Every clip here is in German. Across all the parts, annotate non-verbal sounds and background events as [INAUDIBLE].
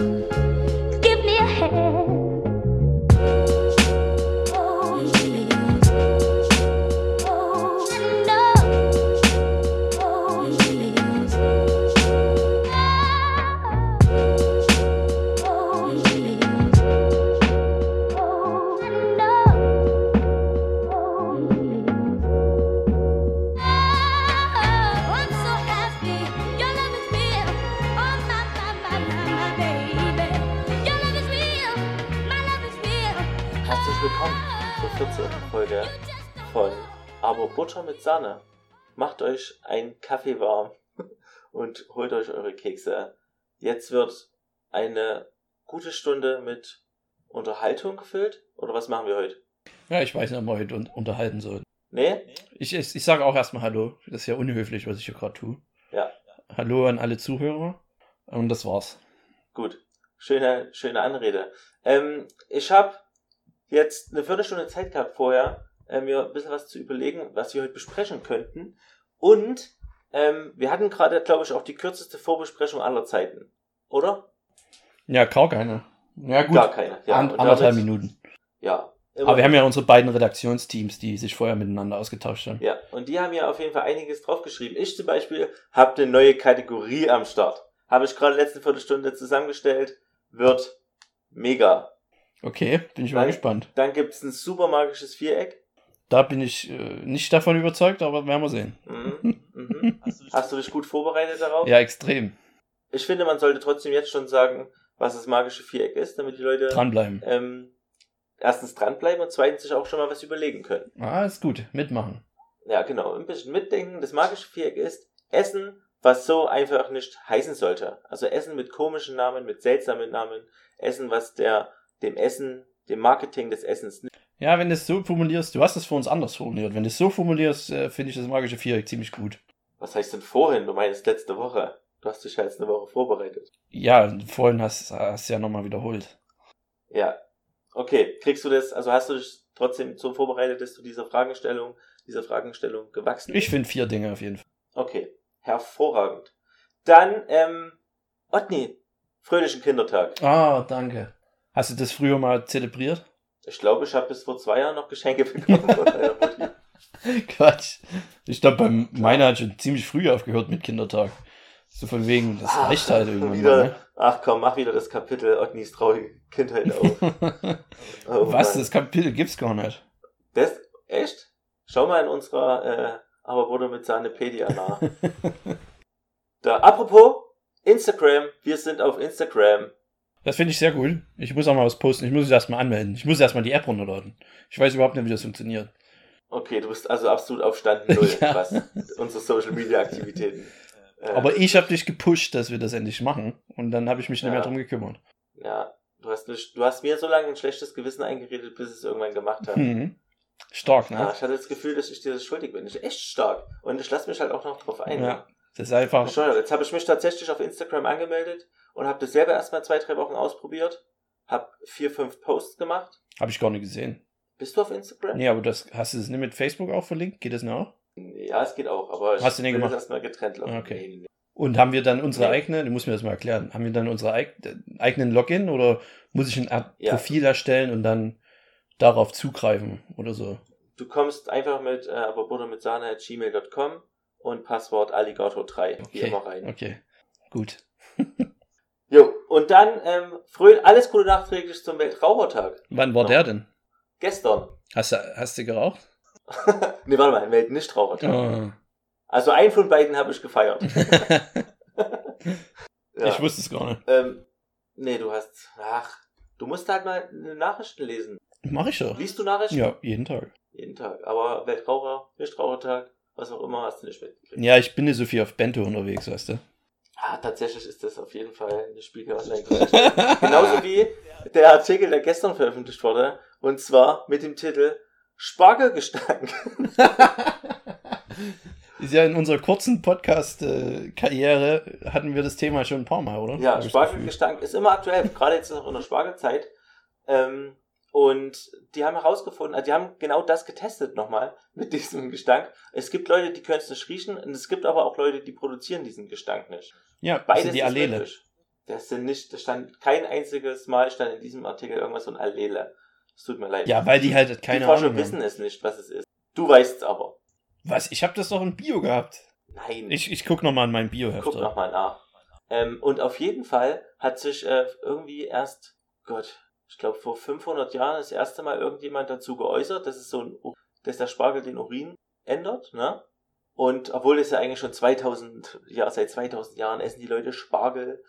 Thank you. Holt euch eure Kekse. Jetzt wird eine gute Stunde mit Unterhaltung gefüllt. Oder was machen wir heute? Ja, ich weiß nicht, ob wir heute un unterhalten sollen. Nee? Ich, ich, ich sage auch erstmal Hallo. Das ist ja unhöflich, was ich hier gerade tue. Ja. Hallo an alle Zuhörer. Und das war's. Gut. Schöne, schöne Anrede. Ähm, ich habe jetzt eine Viertelstunde Zeit gehabt vorher, äh, mir ein bisschen was zu überlegen, was wir heute besprechen könnten. Und ähm, wir hatten gerade, glaube ich, auch die kürzeste Vorbesprechung aller Zeiten. Oder? Ja, gar keine. Ja, gut. Gar keine. Ja, An, anderthalb Minuten. Ja. Aber wir haben ja unsere beiden Redaktionsteams, die sich vorher miteinander ausgetauscht haben. Ja, und die haben ja auf jeden Fall einiges draufgeschrieben. Ich zum Beispiel habe eine neue Kategorie am Start. Habe ich gerade letzte Viertelstunde zusammengestellt. Wird mega. Okay, bin ich mal Dann- gespannt. Dann gibt es ein super magisches Viereck. Da bin ich äh, nicht davon überzeugt, aber werden wir sehen. Mhm. [LAUGHS] Mhm. Hast du dich gut vorbereitet darauf? Ja, extrem. Ich finde, man sollte trotzdem jetzt schon sagen, was das magische Viereck ist, damit die Leute Dranbleiben. ähm, erstens dranbleiben und zweitens sich auch schon mal was überlegen können. Ah, ist gut. Mitmachen. Ja, genau. Ein bisschen mitdenken. Das magische Viereck ist Essen, was so einfach nicht heißen sollte. Also Essen mit komischen Namen, mit seltsamen Namen. Essen, was der dem Essen, dem Marketing des Essens nicht. Ja, wenn du es so formulierst, du hast es für uns anders formuliert. Wenn du es so formulierst, äh, finde ich das magische Viereck ziemlich gut. Was heißt denn vorhin? Du meinst letzte Woche. Du hast dich ja jetzt eine Woche vorbereitet. Ja, vorhin hast du ja nochmal wiederholt. Ja. Okay. Kriegst du das, also hast du dich trotzdem so vorbereitet, dass du dieser Fragestellung, dieser Fragestellung gewachsen Ich finde vier Dinge auf jeden Fall. Okay. Hervorragend. Dann, ähm, Otni. Fröhlichen Kindertag. Ah, danke. Hast du das früher mal zelebriert? Ich glaube, ich habe bis vor zwei Jahren noch Geschenke [LAUGHS] bekommen von meiner Mutti. [LAUGHS] Quatsch. Ich glaube, bei meiner hat schon ziemlich früh aufgehört mit Kindertag. So von wegen, das Ach, reicht halt irgendwann wieder, mal, ne? Ach komm, mach wieder das Kapitel Otnis traurige Kindheit [LAUGHS] auf. Oh Was? Mann. Das Kapitel gibt's gar nicht. Das, echt? Schau mal in unserer, äh, aber wurde mit Sahnepedia nach. da, apropos, Instagram. Wir sind auf Instagram. Das finde ich sehr cool. Ich muss auch mal was posten. Ich muss es erstmal anmelden. Ich muss erstmal die App runterladen. Ich weiß überhaupt nicht, wie das funktioniert. Okay, du bist also absolut auf Stand Null, [LAUGHS] Ja. was unsere Social Media Aktivitäten. äh, Aber ich habe dich gepusht, dass wir das endlich machen. Und dann habe ich mich nicht Ja. mehr drum gekümmert. Ja, du hast, nicht, du hast mir so lange ein schlechtes Gewissen eingeredet, bis ich es irgendwann gemacht habe. Mhm. Stark, Ja, ne? ich hatte das Gefühl, dass ich dir das schuldig bin. Ich bin echt stark. Und ich lasse mich halt auch noch drauf ein. Ja. Das ist einfach. Bescheuert. Jetzt habe ich mich tatsächlich auf Instagram angemeldet und habe das selber erstmal zwei, drei Wochen ausprobiert. Hab vier, fünf Posts gemacht. Habe ich gar nicht gesehen. Bist du auf Instagram? Nee, aber das hast du das nicht mit Facebook auch verlinkt? Geht das auch? Ja, es geht auch, aber ich Hast du den gemacht? das erstmal getrennt laufen. Okay. Und haben wir dann unsere eigene, du musst mir das mal erklären, haben wir dann unsere eig eigenen Login oder muss ich ein Ja. Profil erstellen und dann darauf zugreifen oder so? Du kommst einfach mit äh, aber mit Sahne at gmail.com und Passwort Alligator3 wie Okay. immer rein. Okay, gut. [LAUGHS] Jo, und dann ähm, früh, alles Gute nachträglich zum Weltrauchertag. Wann war Ja. der denn? Gestern. Hast du, hast du geraucht? [LAUGHS] nee, warte mal, Weltnichtrauchertag. Oh. Also einen von beiden habe ich gefeiert. [LAUGHS] Ja. Ich wusste es gar nicht. Ähm, nee, du hast. Ach, du musst halt mal Nachrichten lesen. Mach ich doch. Liest du Nachrichten? Ja, jeden Tag. Jeden Tag. Aber Weltraucher, Nichtrauchertag, was auch immer, hast du nicht mitgekriegt. Ja, ich bin nicht so viel auf Bento unterwegs, weißt du. Ah, tatsächlich ist das auf jeden Fall eine Spiegel Online-Geschichte. [LAUGHS] Genauso wie der Artikel, der gestern veröffentlicht wurde. Und zwar mit dem Titel Spargelgestank. [LAUGHS] Ist ja in unserer kurzen Podcast-Karriere hatten wir das Thema schon ein paar Mal, oder? Ja. Spargelgestank ist immer aktuell, gerade jetzt noch in der Spargelzeit. Ähm, und die haben herausgefunden, also die haben genau das getestet nochmal mit diesem Gestank. Es gibt Leute, die können es nicht riechen und es gibt aber auch Leute, die produzieren diesen Gestank nicht. Ja, Beides sind die ist Allele. möglich. Das sind nicht, das stand kein einziges Mal stand in diesem Artikel irgendwas von Allele. Es tut mir leid. Ja, weil die halt die keine Forscher Ahnung wissen haben. es nicht, was es ist. Du weißt es aber. Was? Ich habe das doch in Bio gehabt. Nein. Ich, ich guck noch mal in mein Bio-Heft. Guck nochmal nach. Ähm, und auf jeden Fall hat sich äh, irgendwie erst, Gott, ich glaube vor 500 Jahren das erste Mal irgendjemand dazu geäußert, dass es so ein, dass der Spargel den Urin ändert, ne? Und obwohl es ja eigentlich schon 2000, ja seit 2000 Jahren essen die Leute Spargel.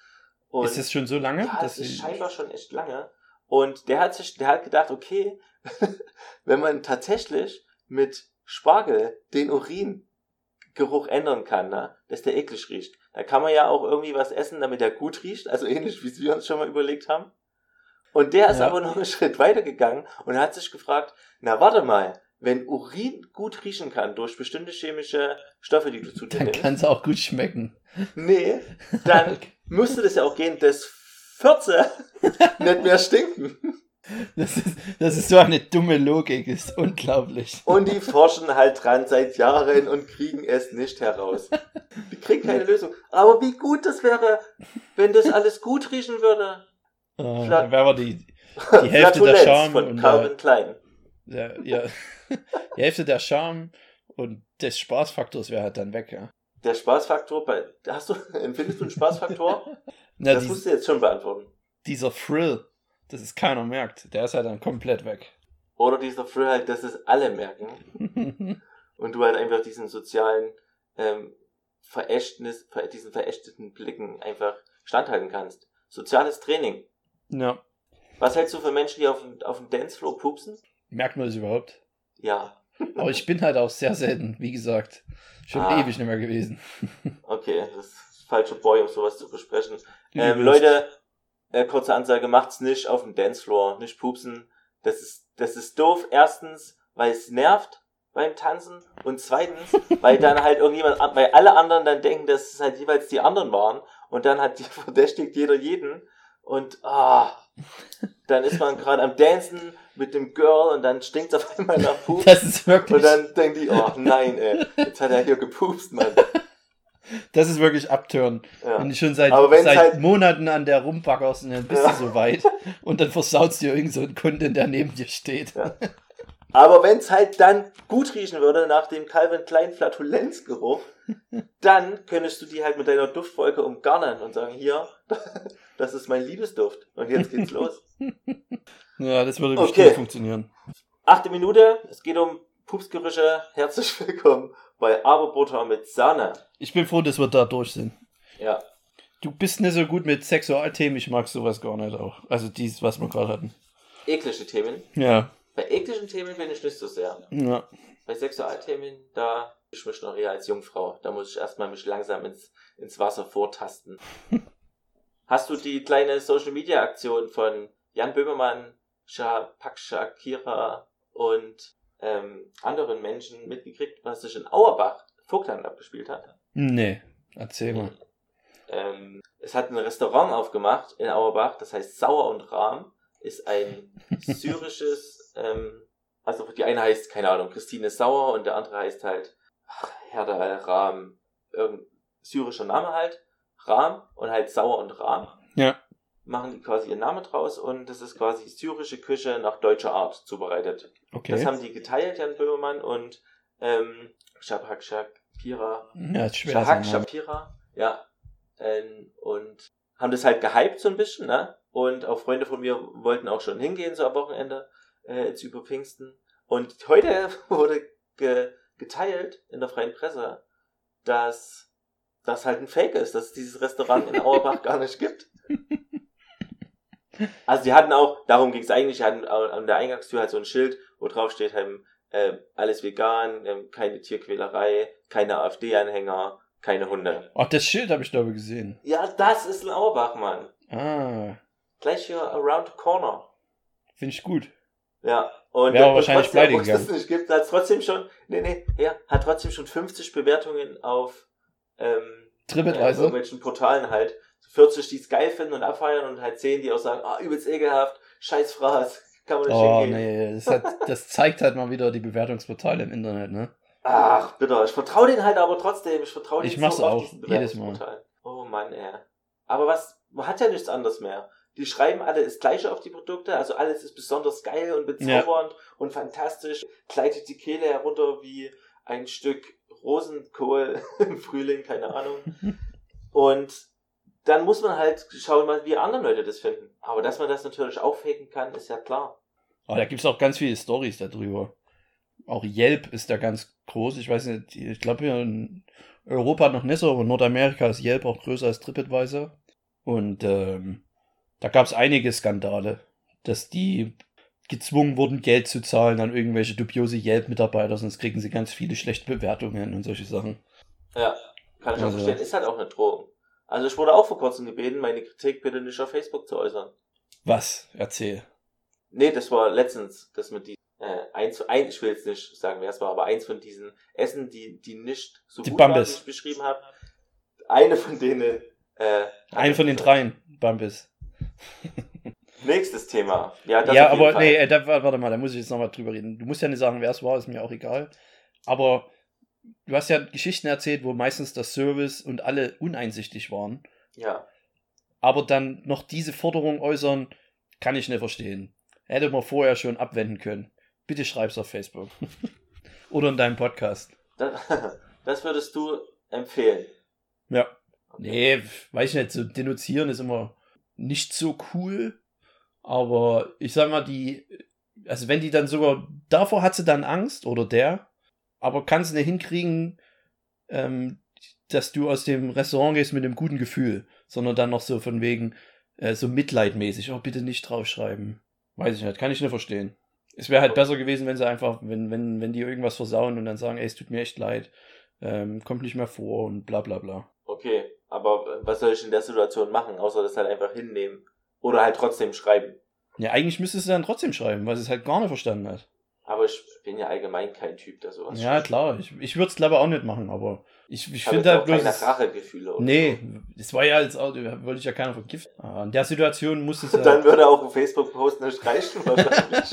Und Ist das schon so lange? ja, das ist scheinbar schon echt lange. Und der hat sich, der hat gedacht, okay, [LAUGHS] wenn man tatsächlich mit Spargel den Uringeruch ändern kann, ne, dass der eklig riecht, dann kann man ja auch irgendwie was essen, damit der gut riecht, also ähnlich wie wir uns schon mal überlegt haben. Und der ist Ja. aber noch einen Schritt weiter gegangen und hat sich gefragt, na warte mal, wenn Urin gut riechen kann durch bestimmte chemische Stoffe, die du zu dir Dann kann es auch gut schmecken. nee, dann [LAUGHS] müsste das ja auch gehen, dass Fürze [LAUGHS] nicht mehr stinken. Das ist, das ist so eine dumme Logik, ist unglaublich. Und die forschen halt dran seit Jahren und kriegen es nicht heraus. Die kriegen keine Lösung. Aber wie gut das wäre, wenn das alles gut riechen würde. Flat- dann wäre aber die, Die [LAUGHS] Hälfte der Charme von und Calvin Klein. der, ja, [LAUGHS] die Hälfte der Charme und des Spaßfaktors wäre halt dann weg, ja. Der Spaßfaktor, bei, hast du, [LAUGHS] empfindest du einen Spaßfaktor? [LAUGHS] Na, das dies- musst du jetzt schon beantworten. dieser Thrill, dass es keiner merkt, der ist halt dann komplett weg. Oder dieser Thrill halt, dass es alle merken und du halt einfach diesen sozialen ähm, Verächtnis, ver- diesen verächteten Blicken einfach standhalten kannst. Soziales Training. ja. Was hältst du für Menschen, die auf dem, auf dem Dancefloor pupsen? Merkt man das überhaupt? Ja, Aber ich bin halt auch sehr selten, wie gesagt. Schon Ah. ewig nicht mehr gewesen. [LAUGHS] okay, das ist falscher Boy, um sowas zu besprechen. Ähm. Leute, äh, kurze Ansage, macht's nicht auf dem Dancefloor, nicht pupsen. Das ist, das ist doof. Erstens, weil es nervt beim Tanzen und zweitens, [LAUGHS] weil dann halt irgendjemand, an- weil alle anderen dann denken, dass es halt jeweils die anderen waren und dann hat die [LAUGHS] verdächtigt jeder jeden und ah, dann ist man gerade am Dancen mit dem Girl und dann stinkt's auf einmal nach [LAUGHS] Pup Das ist wirklich, und dann denken die, oh nein, ey, jetzt hat er hier gepupst, Mann. [LAUGHS] das ist wirklich abtören. Ja. Wenn du schon seit, seit halt- Monaten an der rumbackerst und dann bist Ja. du so weit und dann versaut dir irgend so ein Kunde, der neben dir steht. Ja. Aber wenn es halt dann gut riechen würde nach dem Calvin Klein Flatulenzgeruch, [LAUGHS] dann könntest du die halt mit deiner Duftwolke umgarnen und sagen, hier, [LAUGHS] das ist mein Liebesduft. Und jetzt geht's [LAUGHS] los. Ja, das würde Okay. bestimmt funktionieren. Achte Minute, es geht um Pupsgerüche. Herzlich willkommen bei Aberbutter mit Sahne. Ich bin froh, dass wir da durch sind. Ja, Du bist nicht so gut mit Sexualthemen, ich mag sowas gar nicht auch. Also dies, was wir gerade hatten. eklige Themen. Ja, Bei ekligen Themen bin ich nicht so sehr. ja. Bei Sexualthemen, da ich mich noch eher als Jungfrau. Da muss ich erstmal mich langsam ins, ins Wasser vortasten. [LAUGHS] Hast du die kleine Social Media Aktion von Jan Böhmermann, Shapak Shakira und ähm, anderen Menschen mitgekriegt, was sich in Auerbach, Vogtland abgespielt hat? Nee, erzähl mal. Ähm, es hat ein Restaurant aufgemacht in Auerbach, das heißt Sauer und Rahm, ist ein [LAUGHS] syrisches, ähm, also die eine heißt, keine Ahnung, Christine Sauer und der andere heißt halt ach, Herda al-Rahm, irgendein syrischer Name halt, Rahm und halt Sauer und Rahm. Ja. Machen die quasi ihren Namen draus und das ist quasi syrische Küche nach deutscher Art zubereitet. Okay. Das haben die geteilt, Jan Böhmermann und ähm, Shabak Shakira ja, ist schwer. Shahak Name. Shapira, ja. Ähm, und haben das halt gehypt so ein bisschen, ne? Und auch Freunde von mir wollten auch schon hingehen, so am Wochenende, äh, jetzt über Pfingsten. Und heute [LAUGHS] wurde ge geteilt in der freien Presse, dass das halt ein Fake ist, dass es dieses Restaurant in Auerbach [LAUGHS] gar nicht gibt. Also die hatten auch, darum ging es eigentlich, die hatten an der Eingangstür halt so ein Schild, wo drauf steht, ähm, äh, alles vegan, ähm, keine Tierquälerei, keine AfD-Anhänger, keine Hunde. Ach, das Schild habe ich glaube gesehen. Ja, das ist ein Auerbach, Mann. Ah, Gleich hier around the corner. finde ich gut. Ja. Und und wahrscheinlich trotzdem, obwohl es nicht gibt, hat trotzdem schon, nee, nee, ja, hat trotzdem schon 50 Bewertungen auf ähm, ja, TripAdvisor. irgendwelchen Portalen halt. 40, die es geil finden und abfeiern und halt 10, die auch sagen, ah, übelst ekelhaft, scheiß Fraß, [LAUGHS] kann man nicht Oh, hingehen. nee, das, hat, das zeigt halt mal wieder die Bewertungsportale im Internet, ne? Ach, bitter. Ich vertraue denen halt aber trotzdem. Ich vertraue Ich denen mach's so auch, diesen jedes Mal. Oh Mann, ey. Aber was, man hat ja nichts anderes mehr. Die schreiben alle das Gleiche auf die Produkte, also alles ist besonders geil und bezaubernd und fantastisch, gleitet die Kehle herunter wie ein Stück Rosenkohl [LAUGHS] im Frühling, keine Ahnung. [LAUGHS] Und dann muss man halt schauen, mal, wie andere Leute das finden. Aber dass man das natürlich auch faken kann, ist ja klar. Aber da gibt es auch ganz viele Stories darüber. Auch Yelp ist da ganz groß. Ich weiß nicht, ich glaube hier in Europa noch nicht so, aber in Nordamerika ist Yelp auch größer als TripAdvisor. Und ähm, da gab es einige Skandale, dass die gezwungen wurden, Geld zu zahlen an irgendwelche dubiose Yelp-Mitarbeiter, sonst kriegen sie ganz viele schlechte Bewertungen und solche Sachen. Ja, kann ich auch Also- verstehen. Ist halt auch eine Drohung. Also ich wurde auch vor kurzem gebeten, meine Kritik bitte nicht auf Facebook zu äußern. Was? Erzähl. Nee, das war letztens, das mit die äh, eins, ein, ich will jetzt nicht sagen, wer es war, aber eins von diesen Essen, die, die nicht so Die gut waren, Bambis. wie ich beschrieben habe. Eine von denen. Äh, Ein von den dreien, Bambis. [LAUGHS] Nächstes Thema. Ja, das ja, aber Fall. nee, äh, da, warte mal, da muss ich jetzt nochmal drüber reden. Du musst ja nicht sagen, wer es war, ist mir auch egal. Aber du hast ja Geschichten erzählt, wo meistens der Service und alle uneinsichtig waren. Ja, Aber dann noch diese Forderung äußern, kann ich nicht verstehen. Hätte man vorher schon abwenden können. Bitte schreib's auf Facebook. [LAUGHS] Oder in deinem Podcast. das, [LAUGHS] das würdest du empfehlen. Ja. Nee, weiß ich nicht, so denunzieren ist immer nicht so cool. Aber ich sag mal, die, also wenn die dann sogar, davor hat sie dann Angst oder der, aber kann es nicht hinkriegen, ähm, dass du aus dem Restaurant gehst mit einem guten Gefühl, sondern dann noch so von wegen, äh, so mitleidmäßig, oh, bitte nicht draufschreiben. Weiß ich nicht, kann ich nicht verstehen. Es wäre halt besser gewesen, wenn sie einfach, wenn, wenn, wenn die irgendwas versauen und dann sagen, ey, es tut mir echt leid, ähm, kommt nicht mehr vor und bla bla bla. Okay, aber was soll ich in der Situation machen, außer das halt einfach hinnehmen? Oder halt trotzdem schreiben. Ja, eigentlich müsstest du dann trotzdem schreiben, weil sie es halt gar nicht verstanden hat. Aber ich bin ja allgemein kein Typ, der sowas Ja, klar, ich, ich würde es glaube auch nicht machen, aber ich, ich finde halt bloß. keine Rachegefühle. oder Nee, das war ja da wollte ich ja keiner vergiften. Aber in der Situation musste es So. [LAUGHS] ja. Dann würde auch ein Facebook-Post nicht reichen wahrscheinlich.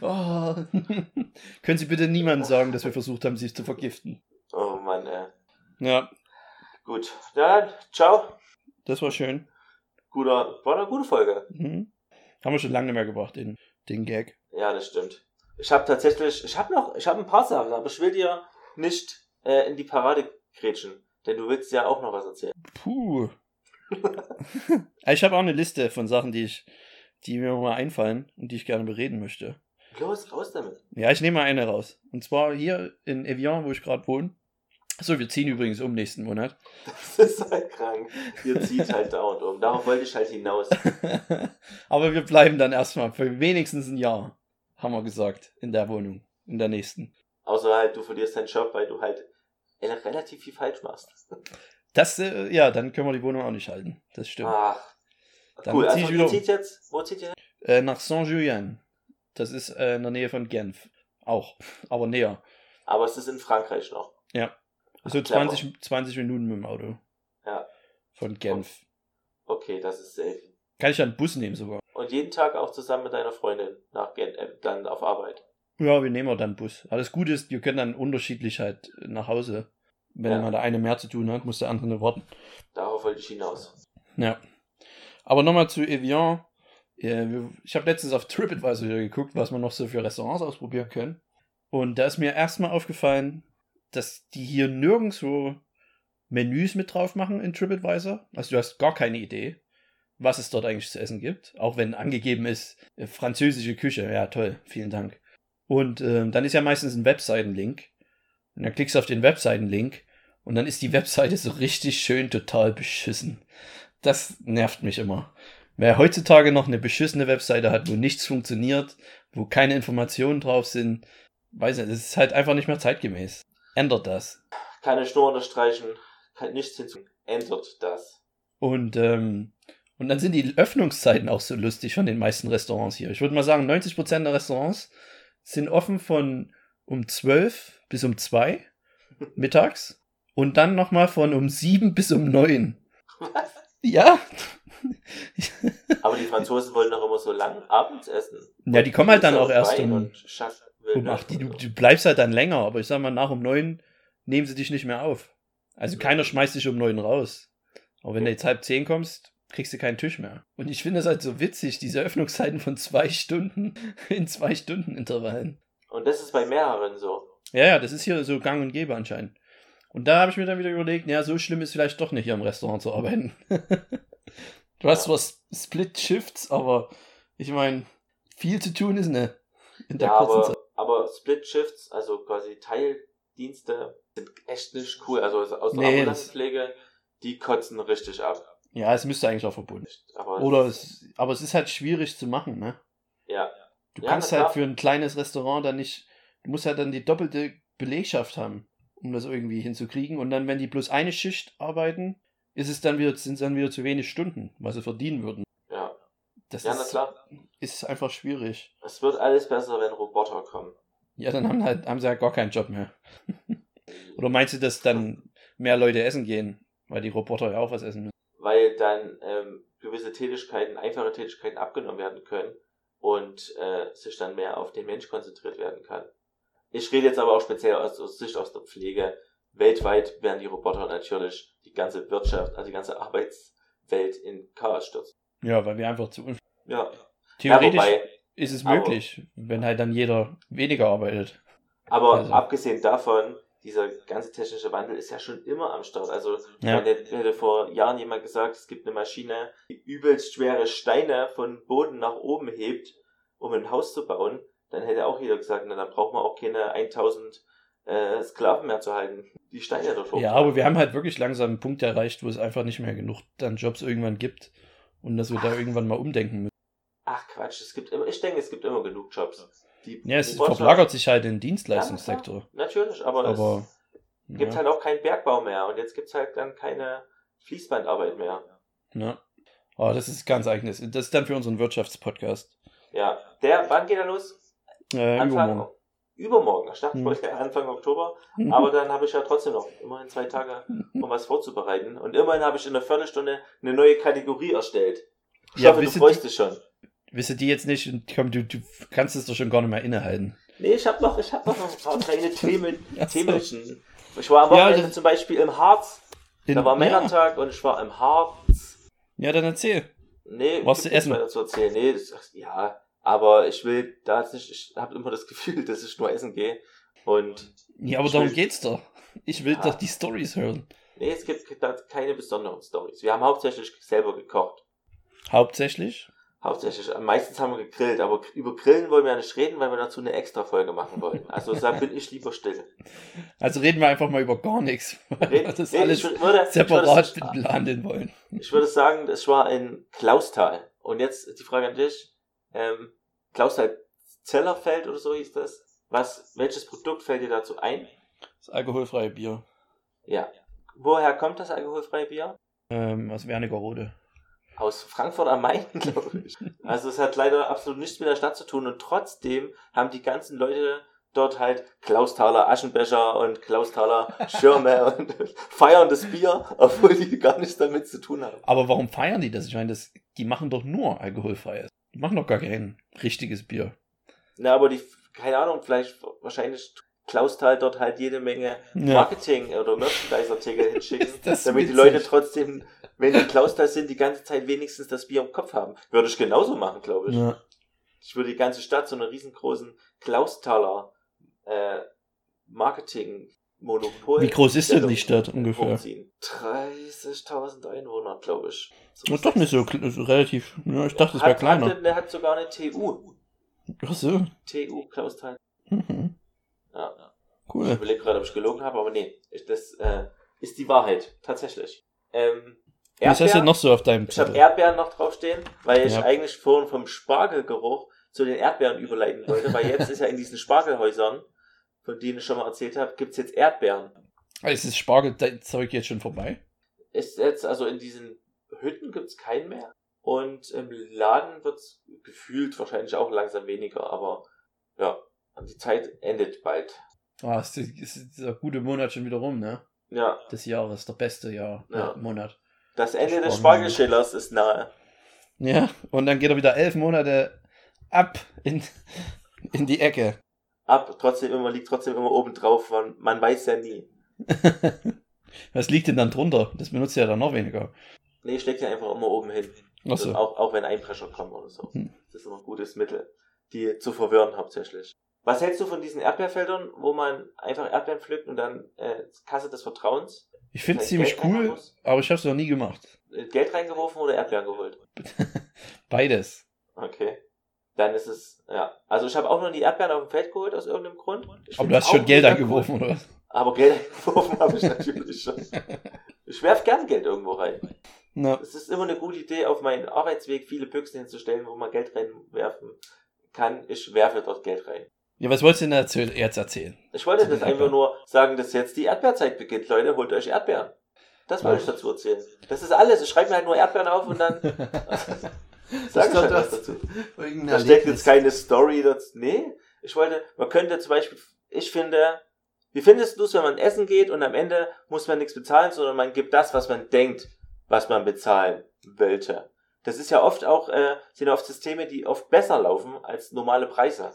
[LAUGHS] oh. [LAUGHS] Können Sie bitte niemandem sagen, dass wir versucht haben, sie zu vergiften? oh Mann, ey. Ja, Gut, dann, ciao. das war schön. Guter, war eine gute Folge. Mhm. Haben wir schon lange nicht mehr gebracht, den, den Gag. Ja, das stimmt. Ich habe tatsächlich, ich habe noch, ich habe ein paar Sachen, aber ich will dir nicht äh, in die Parade grätschen, denn du willst ja auch noch was erzählen. Puh. [LAUGHS] ich habe auch eine Liste von Sachen, die ich, die mir mal einfallen und die ich gerne bereden möchte. Los, raus damit. Ja, ich nehme mal eine raus. Und zwar hier in Evian, wo ich gerade wohne. So, wir ziehen übrigens um nächsten Monat. Das ist halt krank. Ihr zieht halt dauernd um. Darauf wollte ich halt hinaus. [LAUGHS] Aber wir bleiben dann erstmal für wenigstens ein Jahr, haben wir gesagt, in der Wohnung, in der nächsten. Außer halt, du verlierst deinen Job, weil du halt äh, relativ viel falsch machst. [LAUGHS] Das, äh, ja, dann können wir die Wohnung auch nicht halten. Das stimmt. Ach. Dann cool, also wieder- zieht jetzt, wo zieht ihr hin? Äh, nach Saint-Julien. Das ist äh, in der Nähe von Genf. Auch, aber näher. Aber es ist in Frankreich noch. So Clever. 20, 20 Minuten mit dem Auto. Ja. Von Genf. Okay, das ist selten. Kann ich dann einen Bus nehmen sogar. Und jeden Tag auch zusammen mit deiner Freundin nach Gen äh, dann auf Arbeit. Ja, wir nehmen auch dann Bus. Aber das Gute ist, wir können dann unterschiedlich halt nach Hause. Wenn Ja. mal der eine mehr zu tun hat, muss der andere nicht warten. Darauf wollte ich hinaus. Ja. Aber nochmal zu Evian. Wir- Ich habe letztens auf TripAdvisor wieder geguckt, was man noch so für Restaurants ausprobieren können. Und da ist mir erstmal aufgefallen, dass die hier nirgendwo Menüs mit drauf machen in TripAdvisor. Also du hast gar keine Idee, was es dort eigentlich zu essen gibt. Auch wenn angegeben ist, äh, französische Küche. Ja, toll, vielen Dank. Und ähm, dann ist ja meistens ein Webseitenlink. Und dann klickst du auf den Webseitenlink und dann ist die Webseite so richtig schön total beschissen. Das nervt mich immer. Wer heutzutage noch eine beschissene Webseite hat, wo nichts funktioniert, wo keine Informationen drauf sind, weiß nicht, das ist halt einfach nicht mehr zeitgemäß. Ändert das. Keine Schnur unterstreichen, kann nichts hinzu. Ändert das. Und, ähm, und dann sind die Öffnungszeiten auch so lustig von den meisten Restaurants hier. Ich würde mal sagen, 90% der Restaurants sind offen von um 12 bis um 2 [LAUGHS] mittags und dann nochmal von um 7 bis um 9. Was? Ja. Aber die Franzosen wollen doch immer so lang abends essen. Ja, die kommen halt dann auch erst um, um 8. Die, du, du bleibst halt dann länger, aber ich sag mal, nach um 9 nehmen sie dich nicht mehr auf. Also keiner schmeißt dich um 9 raus. Aber wenn du jetzt halb zehn kommst, kriegst du keinen Tisch mehr. Und ich finde es halt so witzig, diese Öffnungszeiten von zwei Stunden [LAUGHS] in zwei Stunden Intervallen. Und das ist bei mehreren so. Ja, ja, das ist hier so gang und gäbe anscheinend. Und da habe ich mir dann wieder überlegt, ja, so schlimm ist vielleicht doch nicht hier im Restaurant zu arbeiten. [LAUGHS] du hast zwar Split Shifts, aber ich meine, viel zu tun ist ne in der Ja, kurzen Zeit. Aber Split Shifts, also quasi Teildienste, sind echt nicht cool. Also aus der Nee, Ambulanzpflege, die kotzen richtig ab. Ja, es müsste eigentlich auch verbunden. Aber Oder es, aber es ist halt schwierig zu machen, ne? ja, Du Ja, kannst halt für ein kleines Restaurant dann nicht, du musst halt dann die doppelte Belegschaft haben, um das irgendwie hinzukriegen. Und dann, wenn die bloß eine Schicht arbeiten, ist es dann wieder, sind es dann wieder zu wenig Stunden, was sie verdienen würden. Ja. Das Ja, ist, klar. ist einfach schwierig. Es wird alles besser, wenn Roboter kommen. Ja, dann haben, halt, haben sie halt gar keinen Job mehr. [LAUGHS] Oder meinst du, dass dann mehr Leute essen gehen, weil die Roboter ja auch was essen müssen? weil dann ähm, gewisse Tätigkeiten, einfache Tätigkeiten abgenommen werden können und äh, sich dann mehr auf den Mensch konzentriert werden kann. Ich rede jetzt aber auch speziell aus, aus Sicht aus der Pflege. Weltweit werden die Roboter natürlich die ganze Wirtschaft, also die ganze Arbeitswelt in Chaos stürzen. Ja, weil wir einfach zu. Ja, Theoretisch ja wobei, ist es aber- möglich, wenn halt dann jeder weniger arbeitet. aber Also- abgesehen davon, dieser ganze technische Wandel ist ja schon immer am Start. Also Ja. Man hätte, vor Jahren jemand gesagt, es gibt eine Maschine, die übelst schwere Steine von Boden nach oben hebt, um ein Haus zu bauen. Dann hätte auch jeder gesagt, na, dann braucht man auch keine 1000 äh, Sklaven mehr zu halten, die Steine dort hoch. Ja, aber wir haben halt wirklich langsam einen Punkt erreicht, wo es einfach nicht mehr genug dann Jobs irgendwann gibt und dass wir da irgendwann mal umdenken müssen. Ach Quatsch, es gibt immer, ich denke, es gibt immer genug Jobs. Die Ja, es verlagert sich halt in den Dienstleistungssektor. Natürlich, aber, Aber es gibt ja, halt auch keinen Bergbau mehr und jetzt gibt es halt dann keine Fließbandarbeit mehr. ja. Aber das ist ganz eigenes. Das ist dann für unseren Wirtschaftspodcast. Ja, der, wann geht er los? Äh, Anfang, übermorgen. übermorgen. Ich dachte, Hm. wollte Anfang Oktober. Aber dann habe ich ja trotzdem noch immerhin zwei Tage, um was vorzubereiten. Und immerhin habe ich in einer Viertelstunde eine neue Kategorie erstellt. Ich Ja, hoffe, du freust dich schon. Wisst ihr die jetzt nicht? Und Komm, du, du kannst es doch schon gar nicht mehr innehalten. Nee, ich habe noch, ich hab noch ein paar kleine [LAUGHS] Themen. Themelchen. Ich war am Ja, Wochenende das- zum Beispiel im Harz. In- Da war ja. Männertag und ich war im Harz. ja, dann erzähl. Nee, gibt du essen? zu erzählen. Nee, das, ja, aber ich will da jetzt nicht, ich habe immer das Gefühl, [LAUGHS] dass ich nur essen gehe. Und Ja, aber darum will- geht's doch. Ich will Ja. doch die Stories hören. nee, es gibt da keine besonderen Stories. Wir haben hauptsächlich selber gekocht. Hauptsächlich. Hauptsächlich, meistens haben wir gegrillt, aber über Grillen wollen wir ja nicht reden, weil wir dazu eine extra Folge machen wollen. Also da bin ich lieber still. Also reden wir einfach mal über gar nichts. [LAUGHS] Weil wir Red- das nee, alles ich würde, separat behandeln wollen. ich würde sagen, das war in Klausthal. Und jetzt die Frage an dich. Ähm, Klausthal Zellerfeld oder so hieß das. Was, welches Produkt fällt dir dazu ein? Das alkoholfreie Bier. Ja. Woher kommt das alkoholfreie Bier? Ähm, aus Wernigerode. Aus Frankfurt am Main, [LAUGHS] glaube ich. Also es hat leider absolut nichts mit der Stadt zu tun und trotzdem haben die ganzen Leute dort halt Klausthaler Aschenbecher und Klausthaler Schirme [LAUGHS] und feiern das Bier, obwohl die gar nichts damit zu tun haben. Aber warum feiern die das? Ich meine, das, die machen doch nur alkoholfreies. Die machen doch gar kein richtiges Bier. Na, aber die, keine Ahnung, vielleicht wahrscheinlich Klausthal dort halt jede Menge Marketing- oder Merchandise-Artikel [LAUGHS] hinschicken, damit die witzig. Leute trotzdem, wenn die Klausthal sind, die ganze Zeit wenigstens das Bier im Kopf haben. Würde ich genauso machen, glaube ich. Ja. Ich würde die ganze Stadt so einer riesengroßen Klausthaler äh, Marketing-Monopol. Wie groß ist denn die Stadt ungefähr? Hochziehen. 30.000 Einwohner, glaube ich. So Ist doch nicht so, so relativ. Ja, ich dachte, es wäre kleiner. Hat, der hat sogar eine TU. Ach so. TU Klausthal. Mhm. Ja. Ich Cool. überlege gerade, ob ich gelogen habe, aber nee. Ich, das äh, ist die Wahrheit. Tatsächlich. Ähm, Was hast du Erdbeeren? noch so auf deinem Ich habe Zettel? Erdbeeren noch draufstehen, weil ich Ja. eigentlich vorhin vom Spargelgeruch zu den Erdbeeren überleiten wollte, weil jetzt ist ja in diesen Spargelhäusern, von denen ich schon mal erzählt habe, gibt's jetzt Erdbeeren. Ist das Spargelzeug jetzt schon vorbei? Ist jetzt, also in diesen Hütten gibt's keinen mehr. Und im Laden wird's gefühlt wahrscheinlich auch langsam weniger, aber ja, die Zeit endet bald. Ah, ist, die- ist dieser gute Monat schon wieder rum, ne? Ja, Des Jahres, der beste Jahr, Ja. Monat. Das Ende des Spargel. Spargelschillers ist nahe. Ja, und dann geht er wieder elf Monate ab in, in die Ecke. Ab, trotzdem immer, liegt trotzdem immer oben drauf, man, man weiß ja nie. [LAUGHS] Was liegt denn dann drunter? Das benutzt ja dann noch weniger. Nee, ich leg die einfach immer oben hin. Achso. Auch, auch wenn Einbrecher kommen oder so. Hm. Das ist immer ein gutes Mittel, die zu verwirren hauptsächlich. Was hältst du von diesen Erdbeerfeldern, wo man einfach Erdbeeren pflückt und dann äh, Kasse des Vertrauens, Ich finde es ziemlich Geld cool, aber ich habe es noch nie gemacht. äh, Geld reingeworfen oder Erdbeeren geholt? [LAUGHS] Beides. Okay. Dann ist es, ja. Also ich habe auch noch die Erdbeeren auf dem Feld geholt aus irgendeinem Grund. Ich Aber du hast schon Geld eingeworfen, Cool. oder was? Aber Geld eingeworfen habe ich natürlich schon. [LAUGHS] Ich werf gern Geld irgendwo rein. Na, Es ist immer eine gute Idee, auf meinen Arbeitsweg viele Büchsen hinzustellen, wo man Geld reinwerfen kann. Ich werfe dort Geld rein. Ja, was wolltest du denn dazu jetzt erzählen? Ich wollte das einfach Erdbeeren. nur sagen, dass jetzt die Erdbeerzeit beginnt. Leute, holt euch Erdbeeren. Das wollte Ja. ich dazu erzählen. Das ist alles. Ich schreibe mir halt nur Erdbeeren auf und dann [LAUGHS] [LAUGHS] sage ich halt was dazu. Da steckt jetzt keine Story dazu. Nee, ich wollte, man könnte zum Beispiel, ich finde, wie findest du es, wenn man essen geht und am Ende muss man nichts bezahlen, sondern man gibt das, was man denkt, was man bezahlen wollte. Das ist ja oft auch, äh, sind oft Systeme, die oft besser laufen als normale Preise.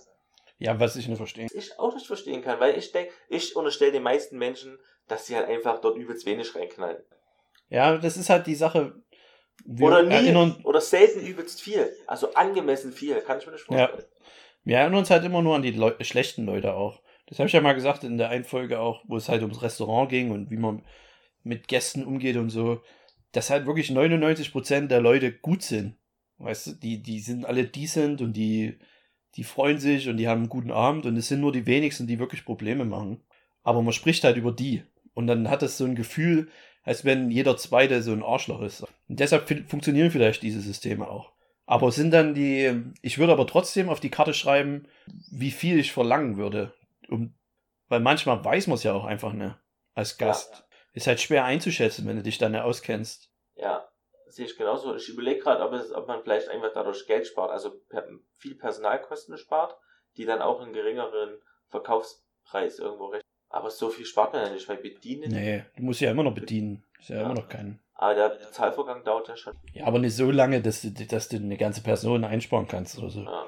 Ja, was ich nicht verstehe. Was ich auch nicht verstehen kann, weil ich denke, ich unterstelle den meisten Menschen, dass sie halt einfach dort übelst wenig reinknallen. Ja, das ist halt die Sache. Wir Oder nie, erinnern, oder selten übelst viel. Also angemessen viel, kann ich mir nicht Ja. vorstellen. wir erinnern uns halt immer nur an die Leu schlechten Leute auch. Das habe ich ja mal gesagt in der einen Folge auch, wo es halt ums Restaurant ging und wie man mit Gästen umgeht und so, dass halt wirklich 99% der Leute gut sind. Weißt du, die, die sind alle decent und die, die freuen sich und die haben einen guten Abend und es sind nur die wenigsten, die wirklich Probleme machen. Aber man spricht halt über die. Und dann hat es so ein Gefühl, als wenn jeder Zweite so ein Arschloch ist. Und deshalb funktionieren vielleicht diese Systeme auch. Aber es sind dann die, ich würde aber trotzdem auf die Karte schreiben, wie viel ich verlangen würde. Um, weil manchmal weiß man es ja auch einfach nicht als Gast. Ist halt schwer einzuschätzen, wenn du dich dann nicht auskennst. Ja, sehe ich genauso. Ich überlege gerade, ob, es- ob man vielleicht einfach dadurch Geld spart, also viel Personalkosten spart, die dann auch einen geringeren Verkaufspreis irgendwo rechnen. Aber so viel spart man ja nicht, weil bedienen. Nee, du musst ja immer noch bedienen. Ist ja, Ja. immer noch kein. Aber der Bezahlvorgang dauert ja schon. Ja, aber nicht so lange, dass du, dass du eine ganze Person einsparen kannst oder so. Ja,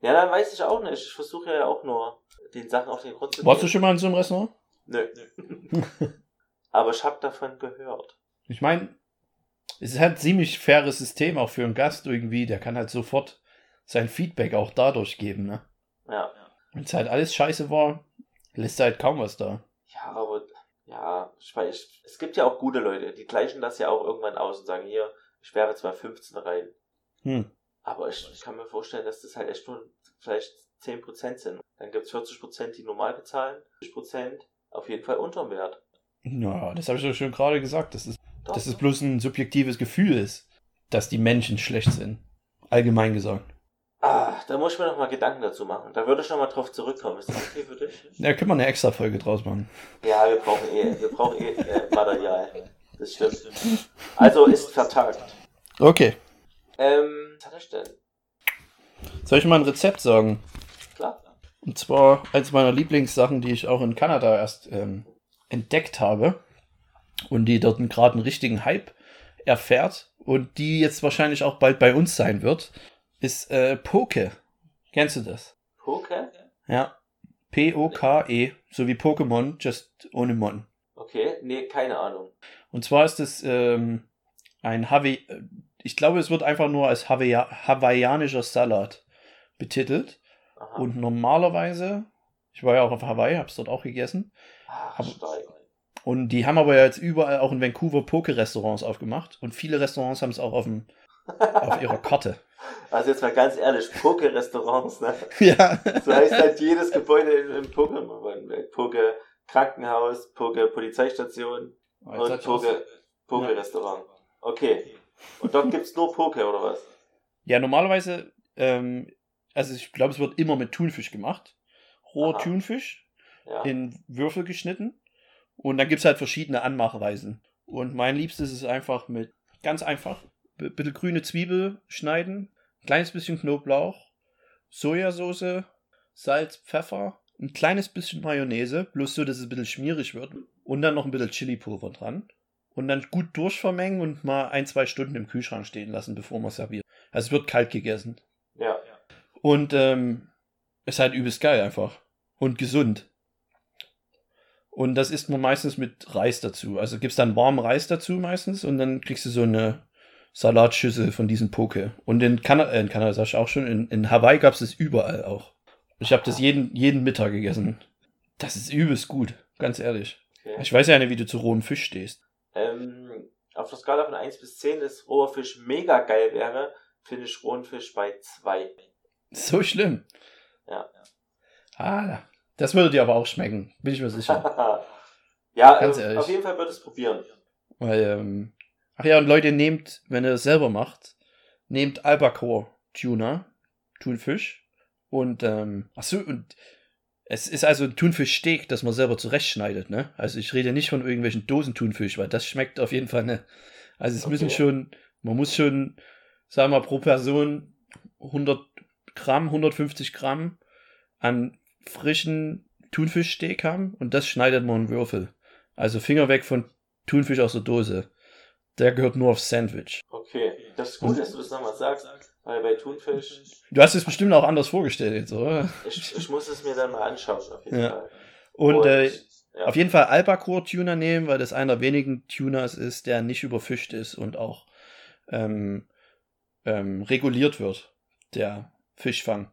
ja dann weiß ich auch nicht. Ich versuche ja auch nur, den Sachen auf den Grund zu Warst du schon mal in so einem Restaurant? Nö. [LAUGHS] Aber ich habe davon gehört. Ich meine, es ist halt ein ziemlich faires System auch für einen Gast irgendwie. Der kann halt sofort sein Feedback auch dadurch geben, ne? Ja. Wenn es halt alles scheiße war, lässt er halt kaum was da. Ja, aber ja, ich weiß, es gibt ja auch gute Leute, die gleichen das ja auch irgendwann aus und sagen, hier, ich werfe zwar 15 rein. Hm. Aber ich kann mir vorstellen, dass das halt echt nur vielleicht 10% sind. Dann gibt es 40%, die normal bezahlen, 40% auf jeden Fall unterm Wert. Ja, das habe ich doch schon gerade gesagt, dass es, Doch. dass es bloß ein subjektives Gefühl ist, dass die Menschen schlecht sind. Allgemein gesagt. ah, da muss ich mir noch mal Gedanken dazu machen. Da würde ich noch mal drauf zurückkommen. Ist das okay für dich? Da können wir eine extra Folge draus machen. Ja, wir brauchen eh, wir brauchen eh äh, Material. Das stimmt. Also ist vertagt. Okay. Ähm, was hat ich denn? Soll ich mal ein Rezept sagen? Klar. Und zwar eins meiner Lieblingssachen, die ich auch in Kanada erst ähm, entdeckt habe und die dort gerade einen richtigen Hype erfährt und die jetzt wahrscheinlich auch bald bei uns sein wird, ist äh, Poke. Kennst du das? Poke? Ja. P-O-K-E, so wie Pokémon, just ohne Mon. Okay, nee, keine Ahnung. Und zwar ist es ähm, ein Hawaii, äh, ich glaube, es wird einfach nur als Hawaii hawaiianischer Salat betitelt. Aha. Und normalerweise, ich war ja auch auf Hawaii, hab's dort auch gegessen. Ach, aber- stark. Und die haben aber jetzt überall auch in Vancouver Poke-Restaurants aufgemacht. Und viele Restaurants haben es auch auf, dem, auf ihrer Karte. [LAUGHS] Also jetzt mal ganz ehrlich, Poke-Restaurants, ne? [LAUGHS] ja. So heißt halt jedes Gebäude in, in Pokémon. Poke Krankenhaus, Poke Polizeistation und Poke, Poke Restaurant. Okay. Und dort gibt's nur Poke oder was? Ja, normalerweise, ähm, also ich glaube, es wird immer mit Thunfisch gemacht. Roher Aha. Thunfisch, Ja. in Würfel geschnitten. Und dann gibt es halt verschiedene Anmachweisen. Und mein Liebstes ist einfach mit, ganz einfach, b- bisschen grüne Zwiebel schneiden, kleines bisschen Knoblauch, Sojasauce, Salz, Pfeffer, ein kleines bisschen Mayonnaise, bloß so, dass es ein bisschen schmierig wird. Und dann noch ein bisschen Chili-Pulver dran. Und dann gut durchvermengen und mal ein, zwei Stunden im Kühlschrank stehen lassen, bevor man serviert. Also es wird kalt gegessen. Ja. Und ähm, ist halt übelst geil einfach. Und gesund. Und das isst man meistens mit Reis dazu. Also gibt's dann warmen Reis dazu meistens und dann kriegst du so eine Salatschüssel von diesem Poke. Und in, Kana äh, in Kanada, sag ich auch schon, in, in Hawaii gab es das überall auch. Ich habe das jeden, jeden Mittag gegessen. Das ist übelst gut, ganz ehrlich. Okay. Ich weiß ja nicht, wie du zu rohem Fisch stehst. Ähm, auf der Skala von 1 bis 10 ist roher Fisch mega geil wäre, finde ich rohen Fisch bei 2. So schlimm. Ja. Ah, das würde dir aber auch schmecken, bin ich mir sicher. [LAUGHS] ja, Ganz ähm, ehrlich. auf jeden Fall würde es probieren. Weil, ähm, ach ja, und Leute, nehmt, wenn ihr es selber macht, nehmt Albacore Tuna, Thunfisch. Und, ähm, ach so, und es ist also ein Thunfischsteak, das man selber zurechtschneidet, ne? Also ich rede nicht von irgendwelchen Dosen-Thunfisch, weil das schmeckt auf jeden Fall nicht. Also es Okay. müssen schon, man muss schon, sagen wir mal, pro Person 100 Gramm, 150 Gramm an frischen Thunfischsteak haben und das schneidet man in Würfel. Also Finger weg von Thunfisch aus der Dose. Der gehört nur aufs Sandwich. Okay, das ist gut, Und- dass du das nochmal sagst, weil bei Thunfisch, Du hast es bestimmt auch anders vorgestellt jetzt, oder? ich, ich muss es mir dann mal anschauen, auf jeden Ja. Fall. Und, äh, ja. auf jeden Fall Albacore-Tuna nehmen, weil das einer der wenigen Tunas ist, der nicht überfischt ist und auch ähm, ähm, reguliert wird, der Fischfang.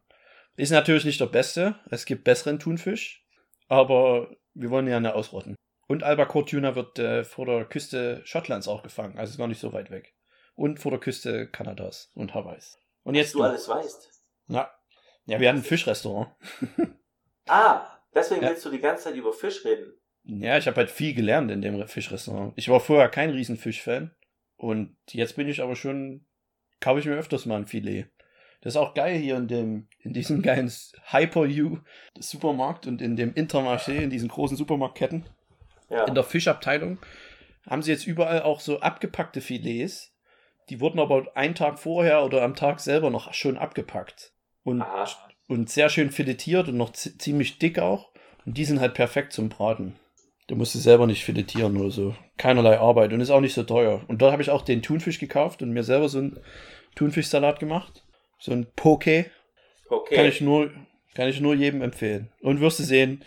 Ist natürlich nicht der beste, es gibt besseren Thunfisch, aber wir wollen ja nicht ausrotten. Und Albacore-Tuna wird äh, vor der Küste Schottlands auch gefangen, also ist gar nicht so weit weg. Und vor der Küste Kanadas und Hawaiis. Und jetzt Dass du alles weißt. Ja. ja, wir hatten ein Fischrestaurant. [LAUGHS] Ah, deswegen Ja. willst du die ganze Zeit über Fisch reden. Ja, ich habe halt viel gelernt in dem Fischrestaurant. Ich war vorher kein riesen Fischfan. Und jetzt bin ich aber schon, kaufe ich mir öfters mal ein Filet. Das ist auch geil hier in dem, in diesem geilen Hyper-U Supermarkt und in dem Intermarché, in diesen großen Supermarktketten. Ja. In der Fischabteilung haben sie jetzt überall auch so abgepackte Filets. Die wurden aber einen Tag vorher oder am Tag selber noch schon abgepackt. Und Aha. und sehr schön filetiert und noch zi- ziemlich dick auch. Und die sind halt perfekt zum Braten. Du musst es selber nicht filetieren oder so. Keinerlei Arbeit und ist auch nicht so teuer. Und dort habe ich auch den Thunfisch gekauft und mir selber so einen Thunfischsalat gemacht. So ein Poke. Okay. Kann ich nur, kann ich nur jedem empfehlen. Und wirst du sehen,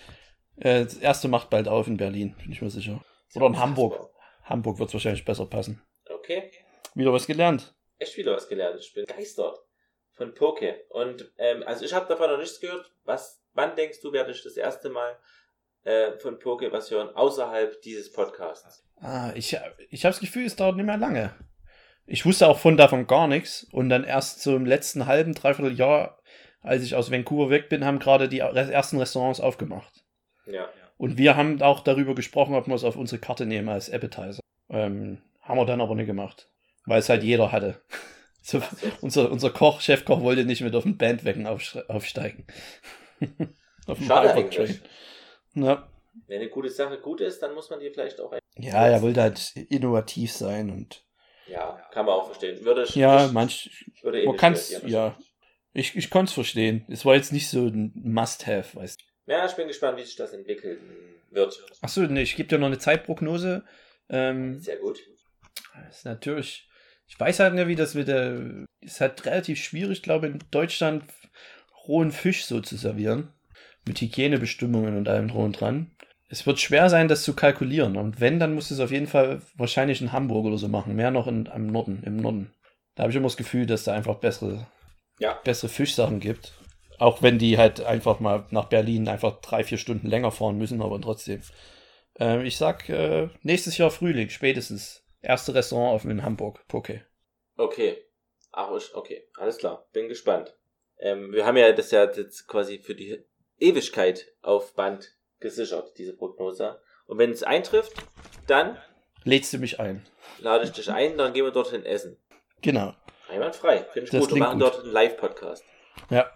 äh, das erste macht bald auf in Berlin, bin ich mir sicher. Oder in Hamburg. Hamburg wird es wahrscheinlich besser passen. Okay. Wieder was gelernt. Echt wieder was gelernt. Ich bin begeistert von Poke. Und ähm, also ich habe davon noch nichts gehört. Was, wann denkst du, werde ich das erste Mal äh, von Poke was hören, außerhalb dieses Podcasts? Ah, ich, ich habe das Gefühl, es dauert nicht mehr lange. Ich wusste auch von davon gar nichts und dann erst so im letzten halben, dreiviertel Jahr, als ich aus Vancouver weg bin, haben gerade die ersten Restaurants aufgemacht. Ja. Und wir haben auch darüber gesprochen, ob wir es auf unsere Karte nehmen als Appetizer. Ähm, haben wir dann aber nicht gemacht, weil es halt jeder hatte. [LAUGHS] So, unser, unser Koch, Chefkoch wollte nicht mit auf den Bandwagon aufsch- aufsteigen. [LAUGHS] auf Schade eigentlich. Ja. Wenn eine gute Sache gut ist, dann muss man die vielleicht auch. ja, er wollte halt innovativ sein und Ja, kann man auch verstehen. Würde ich. ja, manch, würde eh Man nicht kann es, reagieren ja. Ich, ich konnte es verstehen. Es war jetzt nicht so ein Must-Have, weißt du. Ja, ich bin gespannt, wie sich das entwickeln wird. Achso, nee, ich gebe dir noch eine Zeitprognose. Ähm, Sehr gut. ist natürlich, ich weiß halt nicht, wie das mit der, ist halt relativ schwierig, glaube ich, in Deutschland rohen Fisch so zu servieren. Mit Hygienebestimmungen und allem drum und dran. Es wird schwer sein, das zu kalkulieren. Und wenn, dann muss es auf jeden Fall wahrscheinlich in Hamburg oder so machen. Mehr noch in, am Norden, im Norden. Da habe ich immer das Gefühl, dass da einfach bessere Ja. bessere Fischsachen gibt. Auch wenn die halt einfach mal nach Berlin einfach drei, vier Stunden länger fahren müssen, aber trotzdem. Ähm, ich sag, äh, nächstes Jahr Frühling, spätestens. Erste Restaurant offen in Hamburg. Poke. Okay. Ach, okay. Alles klar. Bin gespannt. Ähm, wir haben ja das ja jetzt quasi für die Ewigkeit auf Band gesichert, diese Prognose. Und wenn es eintrifft, dann Lädst du mich ein? lade ich dich ein, dann gehen wir dorthin essen. Genau. Einwandfrei. Finde ich Das gut. Wir machen gut. dort einen Live-Podcast. Ja.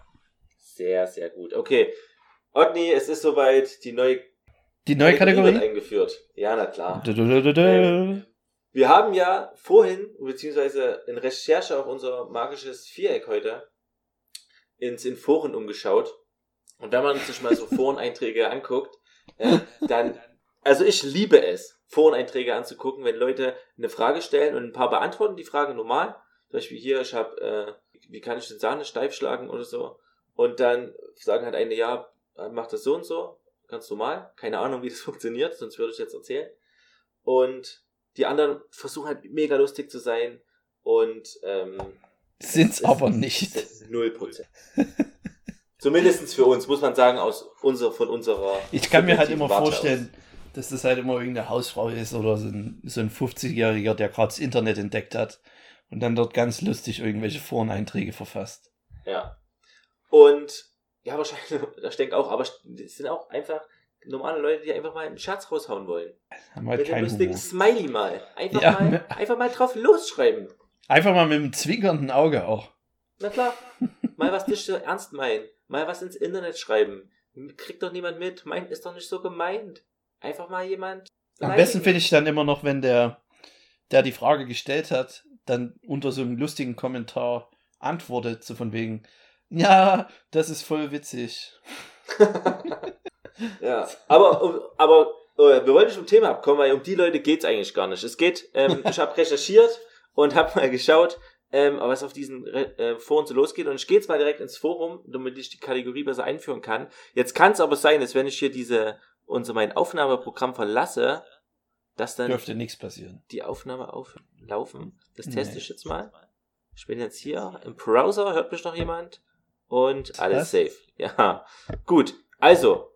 Sehr, sehr gut. Okay. Otni, es ist soweit. Die neue Die neue wird Kategorie? eingeführt. Ja, na klar. Du, du, du. Ähm, Wir haben ja vorhin, beziehungsweise in Recherche auf unser magisches Viereck heute, ins in Foren umgeschaut. Und wenn man sich mal so Foreneinträge anguckt, ja, dann, also ich liebe es, Foreneinträge anzugucken, wenn Leute eine Frage stellen und ein paar beantworten die Frage normal. Zum Beispiel hier, ich habe, äh, wie kann ich den Sahne steif schlagen oder so. Und dann sagen halt eine, ja, mach das so und so, ganz normal. Keine Ahnung, wie das [LAUGHS] funktioniert, sonst würde ich jetzt erzählen. Und die anderen versuchen halt mega lustig zu sein Und ähm, Sind's es aber nicht. Es ist [LAUGHS] 0%. Zumindest für uns, muss man sagen, aus unser, von unserer. Ich kann mir halt immer Warte vorstellen, dass das halt immer irgendeine Hausfrau ist oder so ein, so ein 50-Jähriger, der gerade das Internet entdeckt hat und dann dort ganz lustig irgendwelche Foreneinträge verfasst. Aus. Ja. Und ja, wahrscheinlich, [LAUGHS] ich denke auch, aber es sind auch einfach normale Leute, die einfach mal einen Schatz raushauen wollen. Haben halt Mit lustigen Humor. Smiley mal. Einfach, Ja, mal ne? einfach mal drauf losschreiben. Einfach mal mit einem zwinkernden Auge auch. Na klar. Mal was nicht so ernst meinen. Mal was ins Internet schreiben. Kriegt doch niemand mit. Meint ist doch nicht so gemeint. Einfach mal jemand. Am besten finde ich dann immer noch, wenn der, der die Frage gestellt hat, dann unter so einem lustigen Kommentar antwortet, so von wegen, ja, das ist voll witzig. [LAUGHS] Ja, aber, aber äh, wir wollen nicht vom Thema abkommen, weil um die Leute geht's eigentlich gar nicht. Es geht, ähm, ich habe recherchiert und habe mal geschaut, ähm, was auf diesen Re äh, Foren so losgeht. Und ich gehe jetzt mal direkt ins Forum, damit ich die Kategorie besser einführen kann. Jetzt kann es aber sein, dass wenn ich hier diese unser mein Aufnahmeprogramm verlasse, dass dann Dürfte nichts passieren. die Aufnahme auflaufen. Das Nee. teste ich jetzt mal. Ich bin jetzt hier im Browser, hört mich noch jemand? Und alles Was? safe. Ja, gut. Also,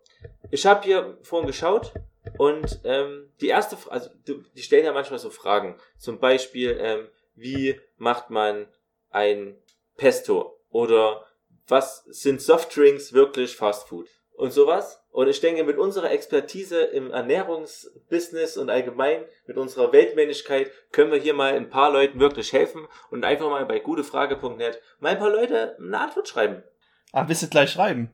ich habe hier vorhin geschaut und ähm, die erste, also die stellen ja manchmal so Fragen. Zum Beispiel, ähm, wie macht man ein Pesto? Oder was sind Softdrinks wirklich Fast Food? Und sowas. Und ich denke, mit unserer Expertise im Ernährungsbusiness und allgemein mit unserer Weltmännlichkeit können wir hier mal ein paar Leuten wirklich helfen und einfach mal bei gutefrage.net mal ein paar Leute eine Antwort schreiben. Ah, willst du gleich schreiben?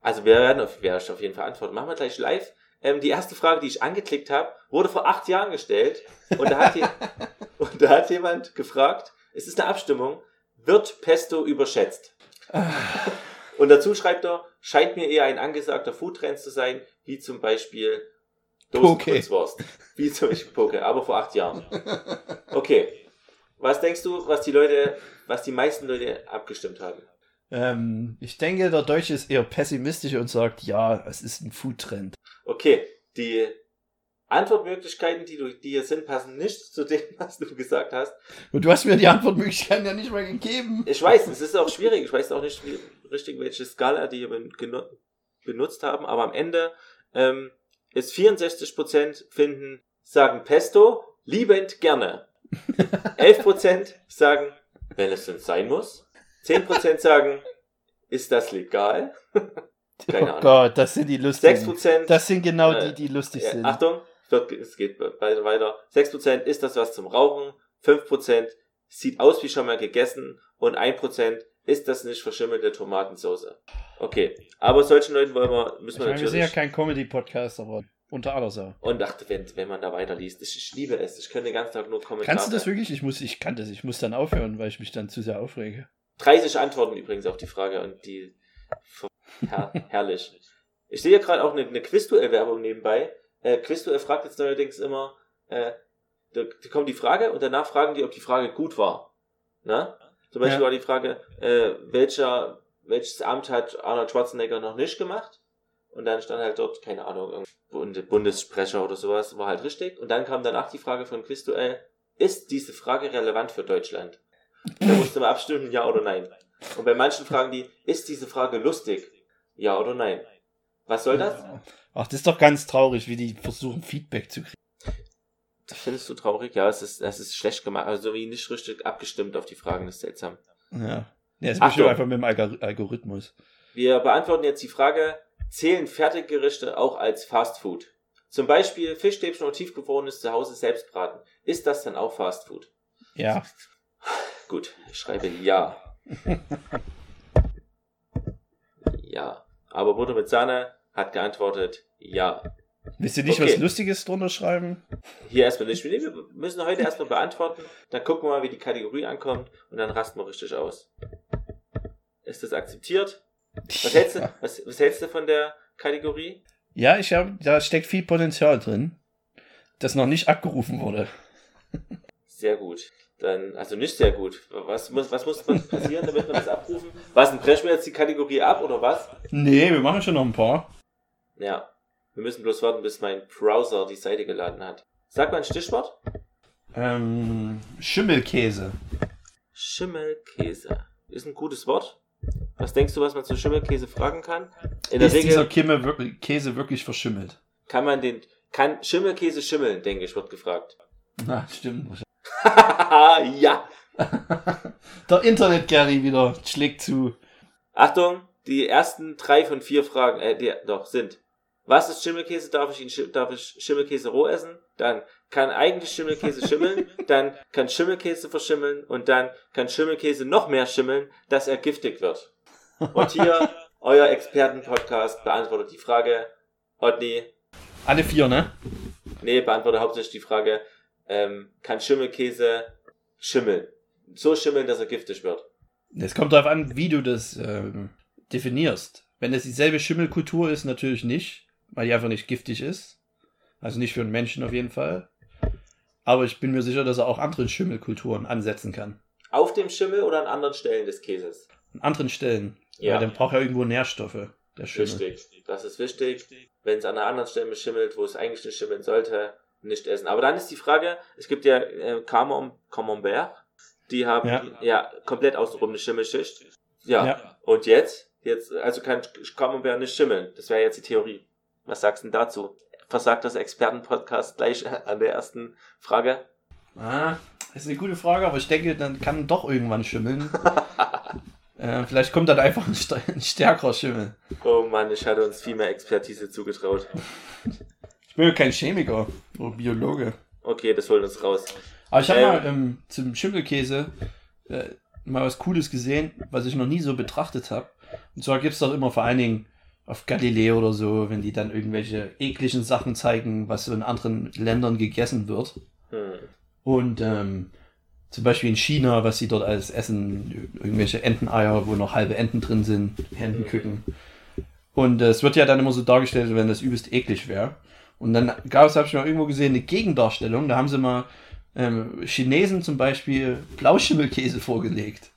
Also wir werden auf, ich auf jeden Fall antworten. Machen wir gleich live. Ähm, die erste Frage, die ich angeklickt habe, wurde vor acht Jahren gestellt. Und da hat, je, [LAUGHS] und [LAUGHS] da hat jemand gefragt, es ist eine Abstimmung, wird Pesto überschätzt? Und dazu schreibt er, scheint mir eher ein angesagter Foodtrend zu sein, wie zum Beispiel. Dosenkurzwurst. Wie zum Beispiel Poke, aber vor acht Jahren. Okay. Was denkst du, was die Leute, was die meisten Leute abgestimmt haben? Ähm, ich denke, der Deutsche ist eher pessimistisch und sagt, ja, es ist ein Foodtrend. Okay, die Antwortmöglichkeiten, die, du, die hier sind, passen nicht zu dem, [LAUGHS] was du gesagt hast. Und du hast mir die Antwortmöglichkeiten ja nicht mal gegeben. Ich weiß, es ist auch schwierig. Ich weiß auch nicht wie, richtig, welche Skala die hier benutzt haben. Aber am Ende ähm, ist 64% finden, sagen Pesto, liebend gerne. [LAUGHS] 11% sagen, wenn es denn sein muss. 10% sagen, ist das legal? [LAUGHS] Keine oh Ahnung. Gott, das sind die lustigen. 6%, Das sind genau Äh, die, die lustig Ja, sind. Achtung, wird, es geht weiter, weiter. 6% ist das was zum Rauchen, 5% sieht aus wie schon mal gegessen und 1% ist das nicht verschimmelte Tomatensauce. Okay, aber solchen Leuten wollen wir, müssen ich wir meine, wir sind ja natürlich... kein Comedy-Podcast, aber unter aller Sau. und dachte, wenn, wenn man da weiterliest, ich, ich liebe es, ich könnte den ganzen Tag nur Kommentare... Kannst du das wirklich? Ich muss, ich kann das. Ich muss dann aufhören, weil ich mich dann zu sehr aufrege. 30 Antworten übrigens auf die Frage und die... [LAUGHS] Her herrlich. Ich sehe hier gerade auch eine, eine Quizduell-Werbung nebenbei. Äh, Quizduell fragt jetzt neuerdings immer, äh, da, da kommt die Frage und danach fragen die, ob die Frage gut war. Ne? Zum Beispiel Ja. war die Frage, äh, welcher, welches Amt hat Arnold Schwarzenegger noch nicht gemacht? Und dann stand halt dort, keine Ahnung, Bund- Bundessprecher oder sowas, war halt richtig. Und dann kam danach die Frage von Quizduell, ist diese Frage relevant für Deutschland? Da musste man abstimmen, ja oder nein. Und bei manchen fragen die, ist diese Frage lustig? Ja oder nein? Was soll das? Ach, das ist doch ganz traurig, wie die versuchen, Feedback zu kriegen. Findest du traurig? Ja, es ist, es ist schlecht gemacht. Also wie nicht richtig abgestimmt auf die Fragen, das ist seltsam. Ja. Ja, es bestimmt einfach mit dem Algor- Algorithmus. Wir beantworten jetzt die Frage, zählen Fertiggerichte auch als Fast Food? Zum Beispiel Fischstäbchen oder tiefgefrorenes zu Hause selbst braten. Ist das dann auch Fast Food? Ja. [LAUGHS] Gut, ich schreibe ja. [LAUGHS] ja. Aber Butter mit Sahne hat geantwortet ja. Willst du nicht Okay. was Lustiges drunter schreiben? Hier erstmal nicht. Wir müssen heute erstmal beantworten. Dann gucken wir mal, wie die Kategorie ankommt. Und dann rasten wir richtig aus. Ist das akzeptiert? Was hältst du, [LAUGHS] was, was hältst du von der Kategorie? Ja, ich habe, da steckt viel Potenzial drin, das noch nicht abgerufen wurde. Sehr gut. Dann, also nicht sehr gut. Was muss, was muss passieren, damit wir das abrufen? Was, brechen wir jetzt die Kategorie ab oder was? Nee, wir machen schon noch ein paar. Ja. Wir müssen bloß warten, bis mein Browser die Seite geladen hat. Sag mal ein Stichwort. Ähm, Schimmelkäse. Schimmelkäse. Ist ein gutes Wort. Was denkst du, was man zu Schimmelkäse fragen kann? In der ist dieser Regel Kimme wirklich, Käse wirklich verschimmelt? kann man den, kann Schimmelkäse schimmeln, denke ich, wird gefragt. Na, stimmt. [LAUGHS] ja. [LAUGHS] Der Internet-Gary wieder schlägt zu. Achtung, die ersten drei von vier Fragen, äh, die, doch, sind. Was ist Schimmelkäse? Darf ich ihn, darf ich Schimmelkäse roh essen? Dann kann eigentlich Schimmelkäse schimmeln, [LAUGHS] dann kann Schimmelkäse verschimmeln und dann kann Schimmelkäse noch mehr schimmeln, dass er giftig wird. Und hier, [LAUGHS] euer Expertenpodcast beantwortet die Frage, Otni, Alle vier, ne? nee, beantwortet hauptsächlich die Frage, ähm, kann Schimmelkäse schimmeln? So schimmeln, dass er giftig wird. Es kommt darauf an, wie du das ähm, definierst. Wenn es dieselbe Schimmelkultur ist, natürlich nicht, weil die einfach nicht giftig ist. Also nicht für einen Menschen auf jeden Fall. Aber ich bin mir sicher, dass er auch andere Schimmelkulturen ansetzen kann. Auf dem Schimmel oder an anderen Stellen des Käses? An anderen Stellen. Ja. Weil dann braucht er irgendwo Nährstoffe, der Schimmel. Richtig. Das ist wichtig. Wenn es an einer anderen Stelle schimmelt, wo es eigentlich nicht schimmeln sollte, nicht essen. Aber dann ist die Frage, es gibt ja äh, Camembert, die haben Ja. ja, komplett außenrum eine Schimmelschicht. Ja. Ja. Und jetzt? Jetzt, also kann Camembert nicht schimmeln. Das wäre jetzt die Theorie. Was sagst du denn dazu? Versagt das Expertenpodcast gleich an der ersten Frage? Ah, das ist eine gute Frage, aber ich denke, dann kann doch irgendwann schimmeln. [LAUGHS] äh, vielleicht kommt dann einfach ein, st- ein stärkerer Schimmel. Oh Mann, ich hatte uns viel mehr Expertise zugetraut. Ich bin ja kein Chemiker oder Biologe. Okay, das holt uns raus. Aber ich habe Ähm. mal ähm, zum Schimmelkäse äh, mal was Cooles gesehen, was ich noch nie so betrachtet habe. Und zwar gibt es doch immer vor allen Dingen auf Galileo oder so, wenn die dann irgendwelche ekligen Sachen zeigen, was so in anderen Ländern gegessen wird. Hm. Und ähm, zum Beispiel in China, was sie dort alles essen, irgendwelche Enteneier, wo noch halbe Enten drin sind, Entenküken. Und äh, es wird ja dann immer so dargestellt, als wenn das übelst eklig wäre. Und dann gab es, habe ich mal irgendwo gesehen, eine Gegendarstellung. Da haben sie mal ähm, Chinesen zum Beispiel Blauschimmelkäse vorgelegt.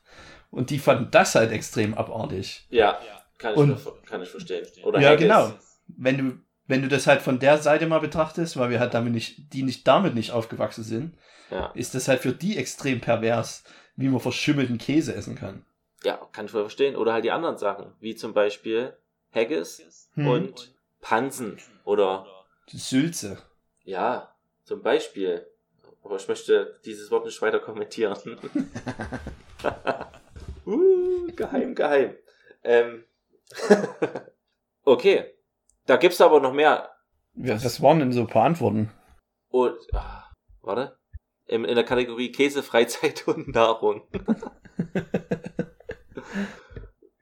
Und die fanden das halt extrem abartig. Ja, kann ich, Und- kann ich verstehen. Oder ja, Haggis. genau. Wenn du, wenn du das halt von der Seite mal betrachtest, weil wir halt damit nicht, die nicht damit nicht aufgewachsen sind, Ja. ist das halt für die extrem pervers, wie man verschimmelten Käse essen kann. ja, kann ich voll verstehen. Oder halt die anderen Sachen, wie zum Beispiel Haggis Hm. und Pansen. Oder, Sülze. ja, zum Beispiel. Aber ich möchte dieses Wort nicht weiter kommentieren. [LAUGHS] [LAUGHS] uh, geheim, geheim. Ähm. [LAUGHS] okay. Da gibt's aber noch mehr. Ja, was waren denn so ein paar Antworten? Und, ah, warte. In, in der Kategorie Käse, Freizeit [LAUGHS] und Nahrung. [LAUGHS]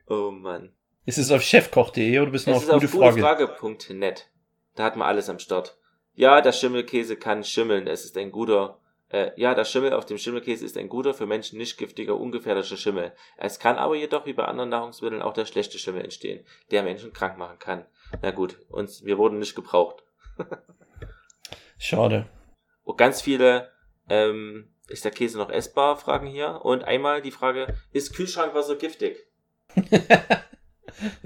oh Mann. Ist es auf chefkoch.de oder bist du noch Es auf auf Frage? gutefrage.net. Da hat man alles am Start. Ja, der Schimmelkäse kann schimmeln. Es ist ein guter. Äh, ja, der Schimmel auf dem Schimmelkäse ist ein guter, für Menschen nicht giftiger, ungefährlicher Schimmel. Es kann aber jedoch wie bei anderen Nahrungsmitteln auch der schlechte Schimmel entstehen, der Menschen krank machen kann. Na gut, uns, wir wurden nicht gebraucht. [LAUGHS] Schade. Und ganz viele, ähm, ist der Käse noch essbar? Fragen hier. Und einmal die Frage, ist Kühlschrankwasser giftig? [LAUGHS]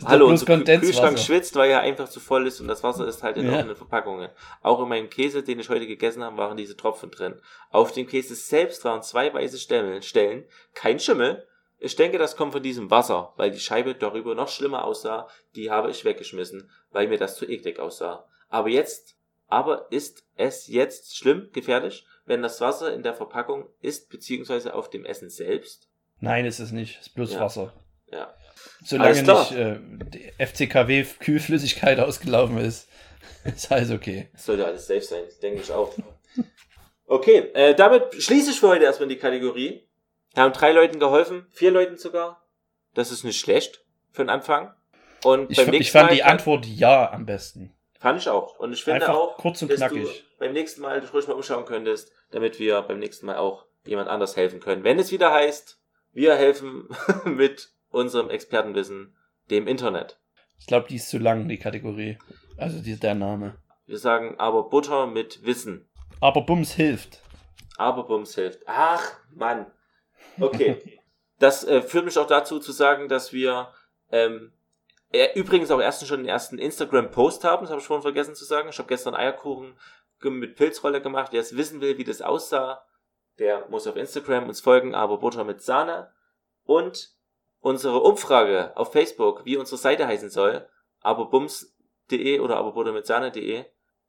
Hallo, unser Kühlschrank schwitzt, weil er einfach zu voll ist und das Wasser ist halt in Ja. offenen Verpackungen. Auch in meinem Käse, den ich heute gegessen habe, waren diese Tropfen drin. Auf dem Käse selbst waren zwei weiße Stellen, kein Schimmel. Ich denke, das kommt von diesem Wasser, weil die Scheibe darüber noch schlimmer aussah. Die habe ich weggeschmissen, weil mir das zu eklig aussah. Aber jetzt, aber ist es jetzt schlimm, gefährlich, wenn das Wasser in der Verpackung ist, beziehungsweise auf dem Essen selbst? Nein, ist es nicht. Ist bloß Ja. Wasser. Ja. Solange nicht äh, die FCKW-Kühlflüssigkeit ausgelaufen ist, [LAUGHS] ist alles okay. Das sollte alles safe sein, denke ich auch. Okay, äh, damit schließe ich für heute erstmal die Kategorie. Wir haben drei Leuten geholfen, vier Leuten sogar. Das ist nicht schlecht für den Anfang. Und Ich, ich fand Mal die Antwort ja am besten. Fand ich auch. Und ich finde Einfach auch, kurz und dass knackig. du beim nächsten Mal dich ruhig mal umschauen könntest, damit wir beim nächsten Mal auch jemand anders helfen können. Wenn es wieder heißt, wir helfen [LAUGHS] mit unserem Expertenwissen dem Internet. Ich glaube, die ist zu lang, die Kategorie. Also die, der Name. Wir sagen aber Butter mit Wissen. Aber Bums hilft. Aber Bums hilft. Ach, Mann. Okay. [LAUGHS] Das äh, führt mich auch dazu zu sagen, dass wir ähm, äh, übrigens auch erst schon den ersten Instagram-Post haben. Das habe ich vorhin vergessen zu sagen. Ich habe gestern Eierkuchen mit Pilzrolle gemacht. Wer es wissen will, wie das aussah, der muss auf Instagram uns folgen, aber Butter mit Sahne. Und unsere Umfrage auf Facebook, wie unsere Seite heißen soll, aberbums.de oder aberbuttermitsahne.de,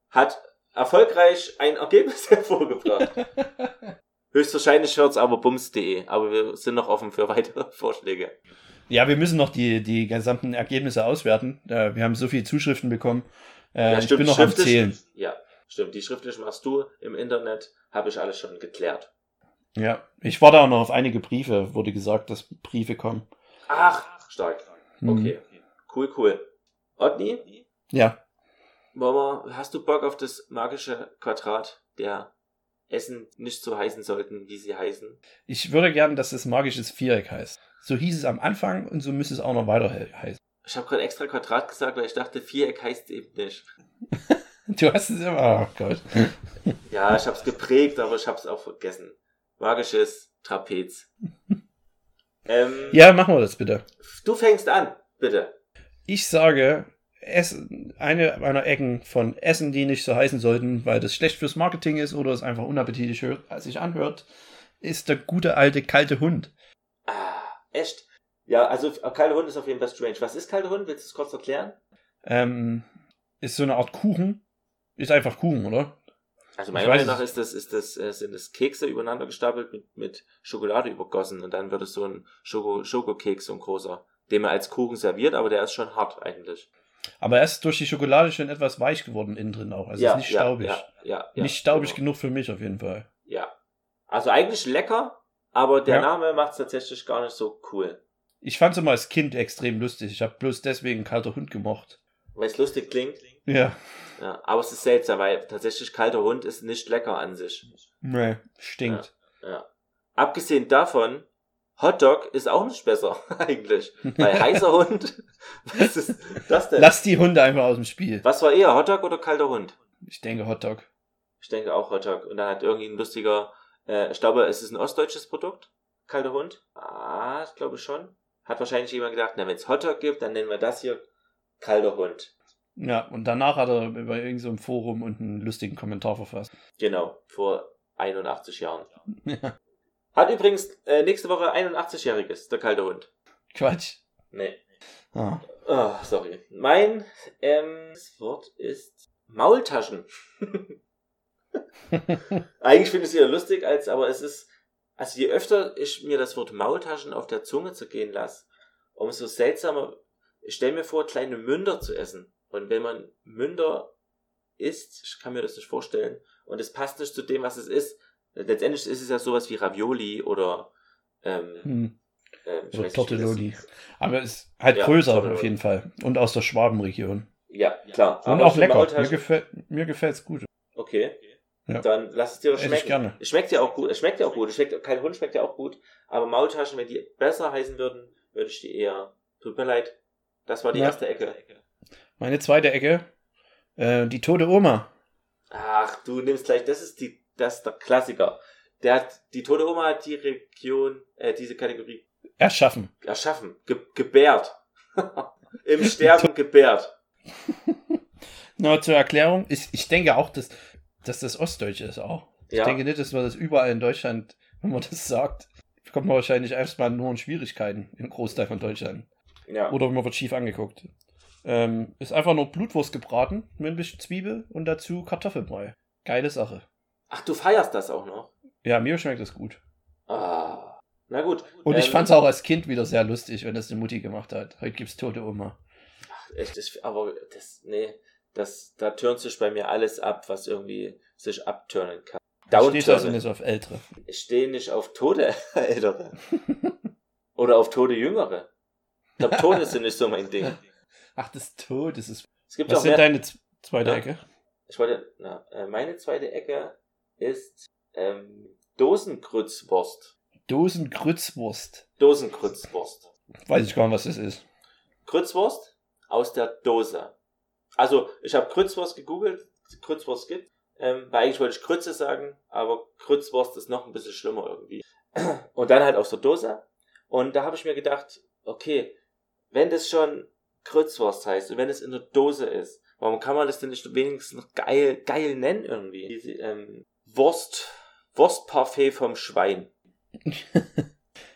hat erfolgreich ein Ergebnis [LAUGHS] hervorgebracht. [LAUGHS] Höchstwahrscheinlich hört's aber bums.de, aber wir sind noch offen für weitere [LAUGHS] Vorschläge. Ja, wir müssen noch die, die gesamten Ergebnisse auswerten. Äh, Wir haben so viele Zuschriften bekommen. Äh, Ja, ich bin noch am Zählen. Ja, stimmt. Die schriftlich machst du im Internet, habe ich alles schon geklärt. Ja, ich warte auch noch auf einige Briefe. Wurde gesagt, dass Briefe kommen. Ach, stark. Hm. Okay. Cool, cool. Otni, Ja, wir, hast du Bock auf das magische Quadrat der Essen nicht so heißen sollten, wie sie heißen? ich würde gern, dass es magisches Viereck heißt. So hieß es am Anfang und so müsste es auch noch weiter he- heißen. Ich habe gerade extra Quadrat gesagt, weil ich dachte, Viereck heißt eben nicht. [LAUGHS] Du hast es immer. Oh Gott. Ja, ich habe es geprägt, aber ich habe es auch vergessen. Magisches Trapez. [LAUGHS] ähm, Ja, machen wir das bitte. Du fängst an, bitte. Ich sage, Essen, eine meiner Ecken von Essen, die nicht so heißen sollten, weil das schlecht fürs Marketing ist oder es einfach unappetitlich hört, sich anhört, ist der gute alte kalte Hund. Ah, echt? Ja, also äh, kalte Hund ist auf jeden Fall strange. Was ist kalte Hund? Willst du es kurz erklären? Ähm, ist so eine Art Kuchen. Ist einfach Kuchen, oder? Also meiner Meinung nach ist das, ist das, äh, sind das Kekse übereinander gestapelt mit, mit Schokolade übergossen und dann wird es so ein Schoko, Schokokeks, so ein großer, den man als Kuchen serviert, aber der ist schon hart eigentlich. Aber er ist durch die Schokolade schon etwas weich geworden innen drin auch. Also ist nicht staubig. Ja, ja, ja, nicht staubig genau. genug für mich auf jeden Fall. Ja. Also eigentlich lecker, aber der Ja. Name macht es tatsächlich gar nicht so cool. Ich fand es immer als Kind extrem lustig. Ich habe bloß deswegen kalter Hund gemocht. Weil es lustig klingt. Ja. Ja, aber es ist seltsam, weil tatsächlich kalter Hund ist nicht lecker an sich. Nee, stinkt. Ja. Abgesehen davon, Hotdog ist auch nicht besser, [LAUGHS] eigentlich. Weil [LAUGHS] heißer Hund, was ist das denn? Lass die Hunde einfach aus dem Spiel. Was war eher, Hotdog oder kalter Hund? Ich denke Hotdog. Ich denke auch Hotdog. Und dann hat irgendwie ein lustiger, äh, ich glaube, es ist ein ostdeutsches Produkt, kalter Hund. Ah, ich glaube schon. Hat wahrscheinlich jemand gedacht, na, wenn es Hotdog gibt, dann nennen wir das hier kalter Hund. Ja, und danach hat er über irgendein so Forum und einen lustigen Kommentar verfasst. Genau, vor 81 Jahren. [LAUGHS] Ja. Hat übrigens äh, nächste Woche 81-Jähriges, der kalte Hund. Quatsch. Nee. Ah. Oh, sorry. Mein ähm, das Wort ist Maultaschen. [LAUGHS] Eigentlich finde ich es eher lustig, als aber es ist, also je öfter ich mir das Wort Maultaschen auf der Zunge zergehen lasse, umso seltsamer. Ich stelle mir vor, kleine Münder zu essen. Und wenn man Münder isst, ich kann mir das nicht vorstellen, und es passt nicht zu dem, was es ist. Letztendlich ist es ja sowas wie Ravioli oder ähm, Hm. ähm, das- Tortelloni. Aber ist halt Ja, größer Tortelloni. auf jeden Fall. Und aus der Schwabenregion. Ja, klar. Und Aber auch lecker. Mir gefällt mir gefällt's gut. Okay. Ja. Dann lass es dir doch Esse ich schmecken. gerne. Es schmeckt ja auch gut. Es schmeckt ja auch gut. Es schmeckt, kein Hund schmeckt ja auch gut. Aber Maultaschen, wenn die besser heißen würden, würde ich die eher. Tut mir leid. Das war die Ja. erste Ecke. Meine zweite Ecke. Äh, die tote Oma. Ach, du nimmst gleich. Das ist die, das ist der Klassiker. Der hat, die tote Oma hat die Region, äh, diese Kategorie Erschaffen. erschaffen, ge gebärt. [LAUGHS] Im Sterben [LAUGHS] gebärt. Na, zur Erklärung. Ich, ich denke auch, dass, dass das Ostdeutsche ist auch. Ich Ja. denke nicht, dass man das überall in Deutschland, wenn man das sagt, kommt man wahrscheinlich erstmal nur in Schwierigkeiten im Großteil von Deutschland. Ja. Oder man wird schief angeguckt. Ähm, ist einfach nur Blutwurst gebraten mit ein bisschen Zwiebel und dazu Kartoffelbrei. Geile Sache. Ach, du feierst das auch noch. Ja, mir schmeckt das gut. Ah. Na gut. Und ich Ähm, fand es auch als Kind wieder sehr lustig, wenn das die Mutti gemacht hat. Heute gibt's tote Oma. Echt, das, aber das, nee, das, da turnt sich bei mir alles ab, was irgendwie sich abturnen kann. Steht also Downturnen. nicht auf Ältere. Ich stehe nicht auf tote [LAUGHS] Ältere. [LAUGHS] Oder auf tote Jüngere. Ich glaube, Tote sind nicht so mein Ding. [LAUGHS] Ach, das Tod, das ist. Es gibt Was auch sind mehr, deine zweite Ja. Ecke? ich wollte, na, äh, meine zweite Ecke ist ähm, Dosengrützwurst. Dosengrützwurst. Dosengrützwurst. Weiß ich gar nicht, was das ist. Grützwurst aus der Dose. Also, ich habe Grützwurst gegoogelt, Grützwurst gibt. Ähm, weil eigentlich wollte ich Grütze sagen, aber Grützwurst ist noch ein bisschen schlimmer irgendwie. [CLEARS THROAT] Und dann halt aus der Dose. Und da habe ich mir gedacht, okay, wenn das schon Grützwurst heißt und wenn es in der Dose ist, warum kann man das denn nicht wenigstens noch geil, geil nennen irgendwie? Diese ähm, Wurst Wurstparfait vom Schwein. [LAUGHS]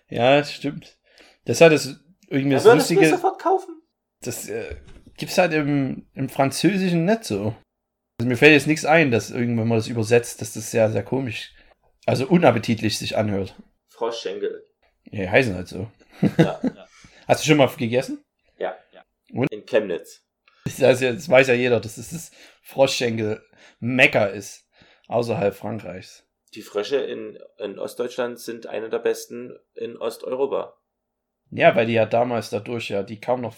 Ja, stimmt. Das hat das irgendwie Da das Lustige. sofort kaufen. Das äh, gibt's halt im, im Französischen nicht so. Also mir fällt jetzt nichts ein, dass irgendwann man das übersetzt, dass das sehr, sehr komisch, also unappetitlich sich anhört. Froschschenkel. Ja, heißen halt so. Ja, ja. [LAUGHS] Hast du schon mal gegessen? Ja. Und? In Chemnitz. Das, ja, das weiß ja jeder, dass es das Froschschenkel Mekka ist. Außerhalb Frankreichs. Die Frösche in, in Ostdeutschland sind eine der besten in Osteuropa. Ja, weil die ja damals dadurch ja, die kaum noch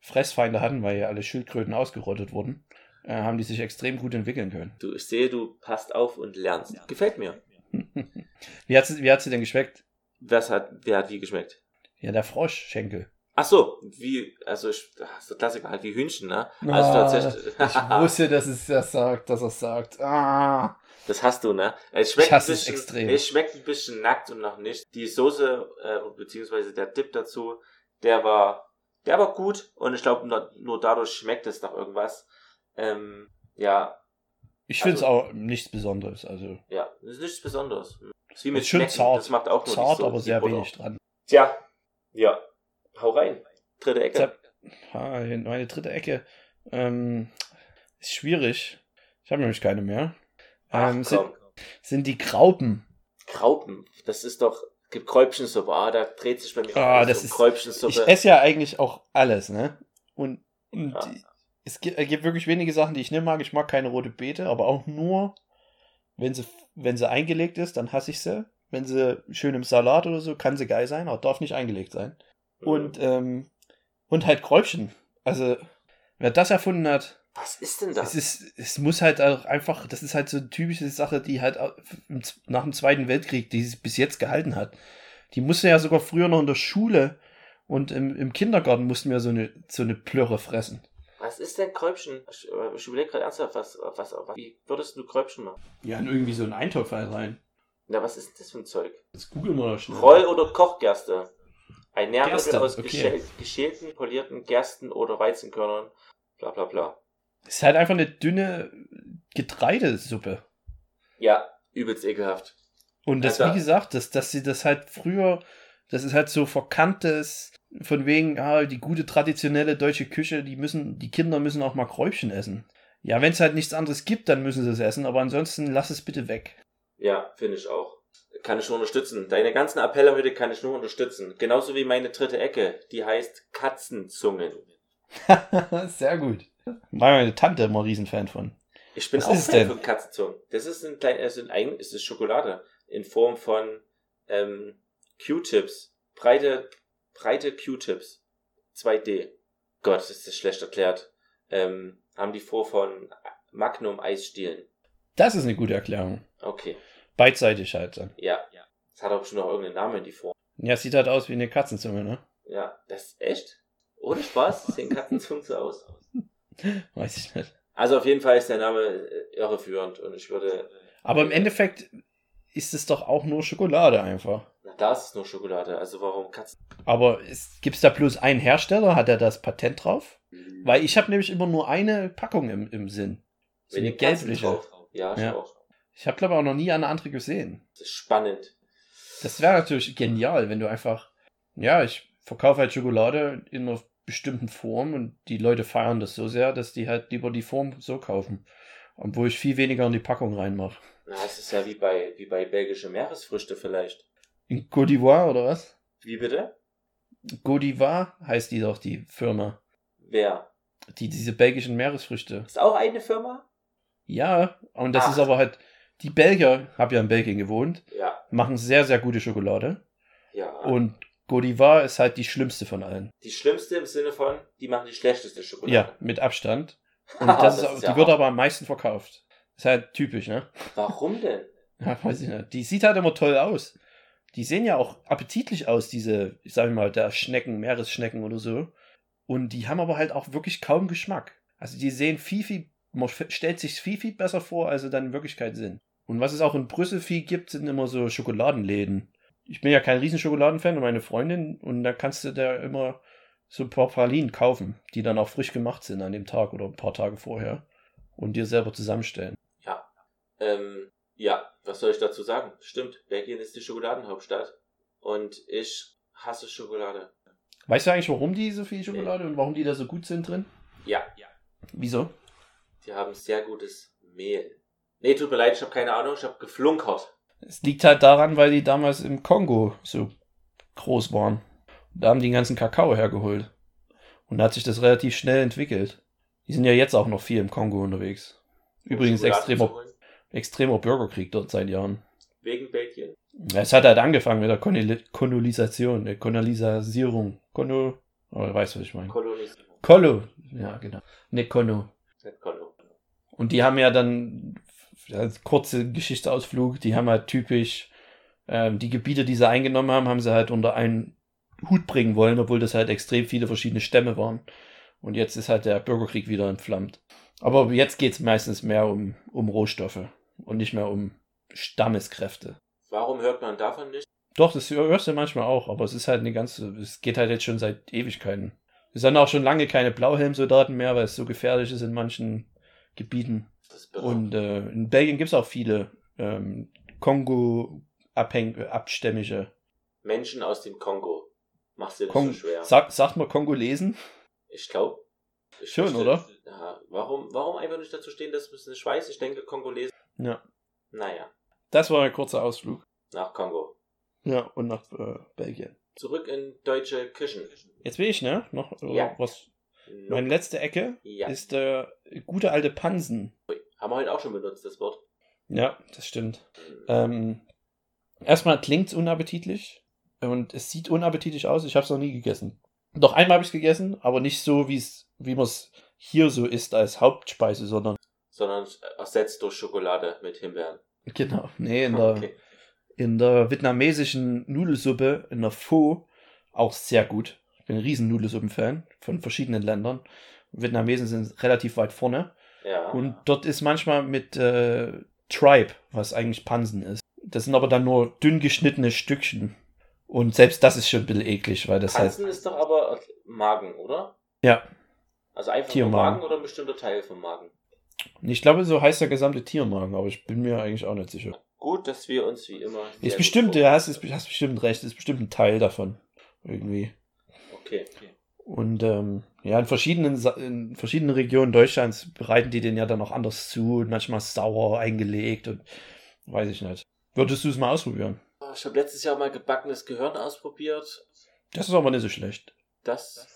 Fressfeinde hatten, weil ja alle Schildkröten ausgerottet wurden, äh, haben die sich extrem gut entwickeln können. Du, ich sehe, du passt auf und lernst. Gefällt mir. [LAUGHS] wie, hat sie, wie hat sie denn geschmeckt? Was hat, wer hat wie geschmeckt? Ja, der Froschschenkel. Ach so, wie, also, so Klassiker halt wie Hühnchen, ne? Also Ah, tatsächlich. Ich [LAUGHS] wusste, dass es das sagt, dass er es sagt. Ah. Das hast du, ne? Es schmeckt Ich hasse ein es bisschen, extrem. Es schmeckt ein bisschen nackt und noch nicht. Die Soße, äh, beziehungsweise der Dip dazu, der war, der war gut und ich glaube, nur, nur dadurch schmeckt es nach irgendwas. Ähm, ja, Ich finde es Also- auch nichts Besonderes. Also ja, das ist nichts Besonderes. Das ist wie mit ist schön zart. das macht auch nur zart, so, aber sehr wenig dran. Tja, ja, hau rein. Dritte Ecke. Zap- Ah, Meine dritte Ecke ähm, ist schwierig. Ich habe nämlich keine mehr. Ach, Ähm, sind, komm. sind die Graupen. Graupen, das ist doch, gibt Kräubchensuppe, ah, da dreht sich bei mir Ah, alles das um ist- Kräubchensuppe. Ich esse ja eigentlich auch alles, ne? Und, und Ja. die- es gibt, es gibt wirklich wenige Sachen, die ich nicht mag. Ich mag keine rote Beete, aber auch nur, wenn sie, wenn sie eingelegt ist, dann hasse ich sie. Wenn sie schön im Salat oder so, kann sie geil sein, aber darf nicht eingelegt sein. Und, ähm, und halt Kräubchen. Also, wer das erfunden hat, Was ist denn das? es ist, es muss halt auch einfach, das ist halt so eine typische Sache, die halt nach dem Zweiten Weltkrieg, die es bis jetzt gehalten hat. Die musste ja sogar früher noch in der Schule und im, im Kindergarten mussten wir so eine, so eine Plörre fressen. Was ist denn Kräubchen? Ich, äh, ich überlege gerade ernsthaft, was, was, was, wie würdest du Kräubchen machen? Ja, in irgendwie so einen Eintopf halt rein. Na, was ist denn das für ein Zeug? Das googeln wir doch schnell. Roll- oder Kochgerste? Ein Nährmittel aus okay. geschäl geschälten, polierten Gersten oder Weizenkörnern. Bla bla bla. Es ist halt einfach eine dünne Getreidesuppe. Ja, übelst ekelhaft. Und das, Alter. wie gesagt, dass, dass sie das halt früher, das ist halt so verkanntes, von wegen, ah, die gute traditionelle deutsche Küche, die müssen, die Kinder müssen auch mal Kräubchen essen. Ja, wenn es halt nichts anderes gibt, dann müssen sie es essen, aber ansonsten lass es bitte weg. Ja, finde ich auch. Kann ich nur unterstützen. Deine ganzen Appelle heute kann ich nur unterstützen. Genauso wie meine dritte Ecke. Die heißt Katzenzungen. [LAUGHS] Sehr gut. War meine Tante immer ein Riesenfan von. Ich bin Was auch Fan denn? von Katzenzungen. Das ist ein klein, es sind eigentlich, es ist Schokolade. In Form von ähm, Q-Tips. Breite, breite Q-Tips. 2D. Gott, ist das schlecht erklärt. Ähm, haben die vor von Magnum Eisstielen. Das ist eine gute Erklärung. Okay. Beidseitig halt dann. Ja. Das hat auch schon noch irgendeinen Namen, die Form. Ja, es sieht halt aus wie eine Katzenzunge, ne? Ja, das ist echt? Ohne Spaß sehen Katzenzungen so aus. [LAUGHS] Weiß ich nicht. Also auf jeden Fall ist der Name äh, irreführend und ich würde. Aber im Endeffekt ist es doch auch nur Schokolade einfach. Na, da ist es nur Schokolade. Also warum Katzen? Aber gibt es da bloß einen Hersteller? Hat er das Patent drauf? Weil ich habe nämlich immer nur eine Packung im, im Sinn. So Mit eine gelbliche. drauf. Ja, ich Ja. auch. Ich habe glaube auch noch nie eine andere gesehen. Das ist spannend. Das wäre natürlich genial, wenn du einfach, ja, ich verkaufe halt Schokolade in einer bestimmten Form und die Leute feiern das so sehr, dass die halt lieber die Form so kaufen. Obwohl ich viel weniger in die Packung reinmache. Na, es ist ja wie bei, wie bei belgische Meeresfrüchte vielleicht. In Côte d'Ivoire oder was? Wie bitte? Godiva heißt die doch, die Firma. Wer? Die, diese belgischen Meeresfrüchte. Ist auch eine Firma? Ja, und das Ach. ist aber halt, die Belgier, habe ja in Belgien gewohnt, Ja. machen sehr, sehr gute Schokolade. Ja. Und Godiva ist halt die schlimmste von allen. die schlimmste im Sinne von, die machen die schlechteste Schokolade. Ja, mit Abstand. [LAUGHS] Und das ist, das ist die ja wird hart. aber am meisten verkauft. Ist halt typisch, ne? Warum denn? [LAUGHS] Ja, weiß ich nicht. Die sieht halt immer toll aus. Die sehen ja auch appetitlich aus, diese, ich sag mal, der Schnecken, Meeresschnecken oder so. Und die haben aber halt auch wirklich kaum Geschmack. Also die sehen viel, viel, man stellt sich viel, viel besser vor, als sie dann in Wirklichkeit sind. Und was es auch in Brüssel viel gibt, sind immer so Schokoladenläden. Ich bin ja kein riesen Schokoladenfan und meine Freundin und da kannst du da immer so ein paar Pralinen kaufen, die dann auch frisch gemacht sind an dem Tag oder ein paar Tage vorher und dir selber zusammenstellen. Ähm, Ja, was soll ich dazu sagen? Stimmt, Belgien ist die Schokoladenhauptstadt. Und ich hasse Schokolade. Weißt du eigentlich, warum die so viel Schokolade und warum die da so gut sind drin? Ja, ja. Wieso? Die haben sehr gutes Mehl. Nee, tut mir leid, ich habe keine Ahnung, ich habe geflunkert. Es liegt halt daran, weil die damals im Kongo so groß waren. Da haben die den ganzen Kakao hergeholt. Und da hat sich das relativ schnell entwickelt. Die sind ja jetzt auch noch viel im Kongo unterwegs. Übrigens extremer, extremer Bürgerkrieg dort seit Jahren. Wegen Belgien. Es hat halt angefangen mit der Konoli- Kolonisation, der Kolonisierung. Kono, oh, du weißt, was ich meine. Kolonisierung. Kolo, ja, genau. Ne, Kono. Nicht Kono. Und die haben ja dann, als kurze Geschichtsausflug, die haben halt typisch ähm, die Gebiete, die sie eingenommen haben, haben sie halt unter einen Hut bringen wollen, obwohl das halt extrem viele verschiedene Stämme waren. Und jetzt ist halt der Bürgerkrieg wieder entflammt. Aber jetzt geht es meistens mehr um, um Rohstoffe und nicht mehr um Stammeskräfte. Warum hört man davon nicht? Doch, das hörst du manchmal auch, aber es ist halt eine ganze, es geht halt jetzt schon seit Ewigkeiten. Es sind auch schon lange keine Blauhelmsoldaten mehr, weil es so gefährlich ist in manchen Gebieten. Und äh, in Belgien gibt es auch viele ähm, Kongo-abstämmige. Menschen aus dem Kongo. Machst dir das Kong so schwer. Sag, sagt man Kongolesen? Ich glaube. Schon, oder? Ja, warum, warum einfach nicht dazu stehen, dass es nicht weiß? Ich denke, Kongolesen. Ja. Naja, Das war ein kurzer Ausflug. nach Kongo. Ja, und nach äh, Belgien. Zurück in deutsche Küchen. Jetzt will ich, ne? Noch oder Ja. was? Meine letzte Ecke ja. ist der gute alte Pansen. Haben wir heute auch schon benutzt, das Wort. Ja, das stimmt. Ähm, erstmal klingt es unappetitlich und es sieht unappetitlich aus. Ich habe es noch nie gegessen. Doch einmal habe ich es gegessen, aber nicht so, wie's, wie man es hier so isst als Hauptspeise, sondern Sondern ersetzt durch Schokolade mit Himbeeren. genau, nee, in der, [LAUGHS] Okay. in der vietnamesischen Nudelsuppe, in der Pho, auch sehr gut. Bin ein riesen Nudelsuppen-Fan von verschiedenen Ländern. Vietnamesen sind relativ weit vorne. Ja. Und dort ist manchmal mit äh, Tribe, was eigentlich Pansen ist. Das sind aber dann nur dünn geschnittene Stückchen. Und selbst das ist schon ein bisschen eklig, weil das Pansen ist doch aber Magen, oder? halt. Ja. Also einfach nur Tiermagen. Magen oder ein bestimmter Teil vom Magen? Ich glaube, so heißt der gesamte Tiermagen, aber ich bin mir eigentlich auch nicht sicher. Gut, dass wir uns wie immer. Ist bestimmt, ja, hast, hast bestimmt recht, ist bestimmt ein Teil davon. Irgendwie. Okay. Und ähm, ja, in verschiedenen, in verschiedenen Regionen Deutschlands bereiten die den ja dann auch anders zu und manchmal sauer eingelegt und weiß ich nicht. Würdest du es mal ausprobieren? Ich habe letztes Jahr mal gebackenes Gehirn ausprobiert. Das ist aber nicht so schlecht. Das,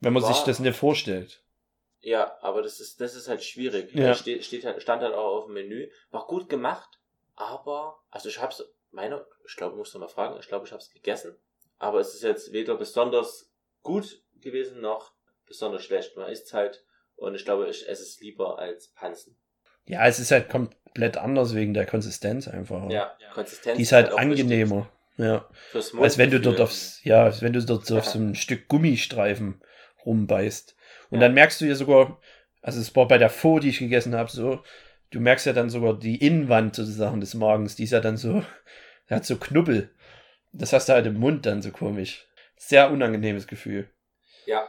Wenn man War- sich das nicht vorstellt. ja, aber das ist, das ist halt schwierig. Ja. Steht, steht halt, stand halt auch auf dem Menü. War gut gemacht, aber, also ich hab's, meine, ich glaube, musst du mal fragen, ich glaube, ich hab's gegessen. Aber es ist jetzt weder besonders gut gewesen noch besonders schlecht. Man isst halt und ich glaube, ich esse es lieber als Pansen. Ja, es ist halt komplett anders wegen der Konsistenz einfach. Ja, Konsistenz. Die ist halt auch angenehmer. Ja. wichtig Fürs Als wenn du dort aufs, ja, als wenn du dort so auf Ja. so ein Stück Gummistreifen rumbeißt. Und Ja. dann merkst du ja sogar, also es war bei der Pho, die ich gegessen habe, so, du merkst ja dann sogar die Innenwand sozusagen des Magens, die ist ja dann so, [LAUGHS] hat so Knubbel. Das hast du halt im Mund dann so komisch. Sehr unangenehmes Gefühl. Ja,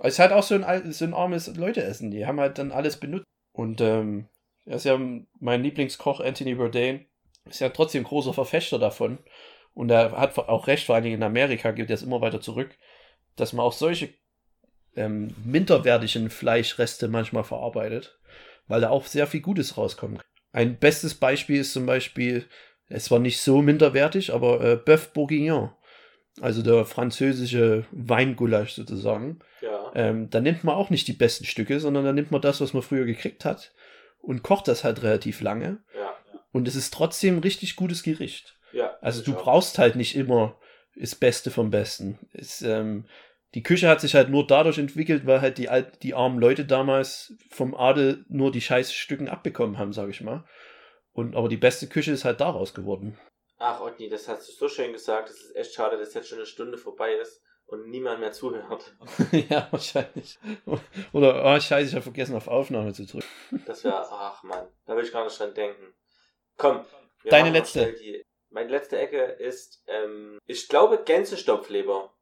Es ist halt auch so ein, so ein armes Leuteessen. Die haben halt dann alles benutzt. Und ähm, er ist ja mein Lieblingskoch, Anthony Bourdain, ist ja trotzdem großer Verfechter davon. Und er hat auch recht, vor allen Dingen in Amerika geht es immer weiter zurück, dass man auch solche ähm, minderwertigen Fleischreste manchmal verarbeitet, weil da auch sehr viel Gutes rauskommt. Ein bestes Beispiel ist zum Beispiel, es war nicht so minderwertig, aber äh, Bœuf Bourguignon, also der französische Weingulasch sozusagen. ja. Ähm, da nimmt man auch nicht die besten Stücke, sondern da nimmt man das, was man früher gekriegt hat und kocht das halt relativ lange. Ja, Und es ist trotzdem ein richtig gutes Gericht. ja. Also du auch. brauchst halt nicht immer das Beste vom Besten. Es, ähm, die Küche hat sich halt nur dadurch entwickelt, weil halt die, alt, die armen Leute damals vom Adel nur die scheiß Stücken abbekommen haben, sag ich mal. Und aber die beste Küche ist halt daraus geworden. Ach, Otni, das hast du so schön gesagt. Es ist echt schade, dass jetzt schon eine Stunde vorbei ist und niemand mehr zuhört. [LAUGHS] ja, wahrscheinlich. Oder, oh scheiße, ich habe vergessen, auf Aufnahme zu drücken. Das wäre, ach Mann, da will ich gar nicht dran denken. Komm, Deine letzte. Die, meine letzte Ecke ist, ähm, ich glaube, Gänsestopfleber.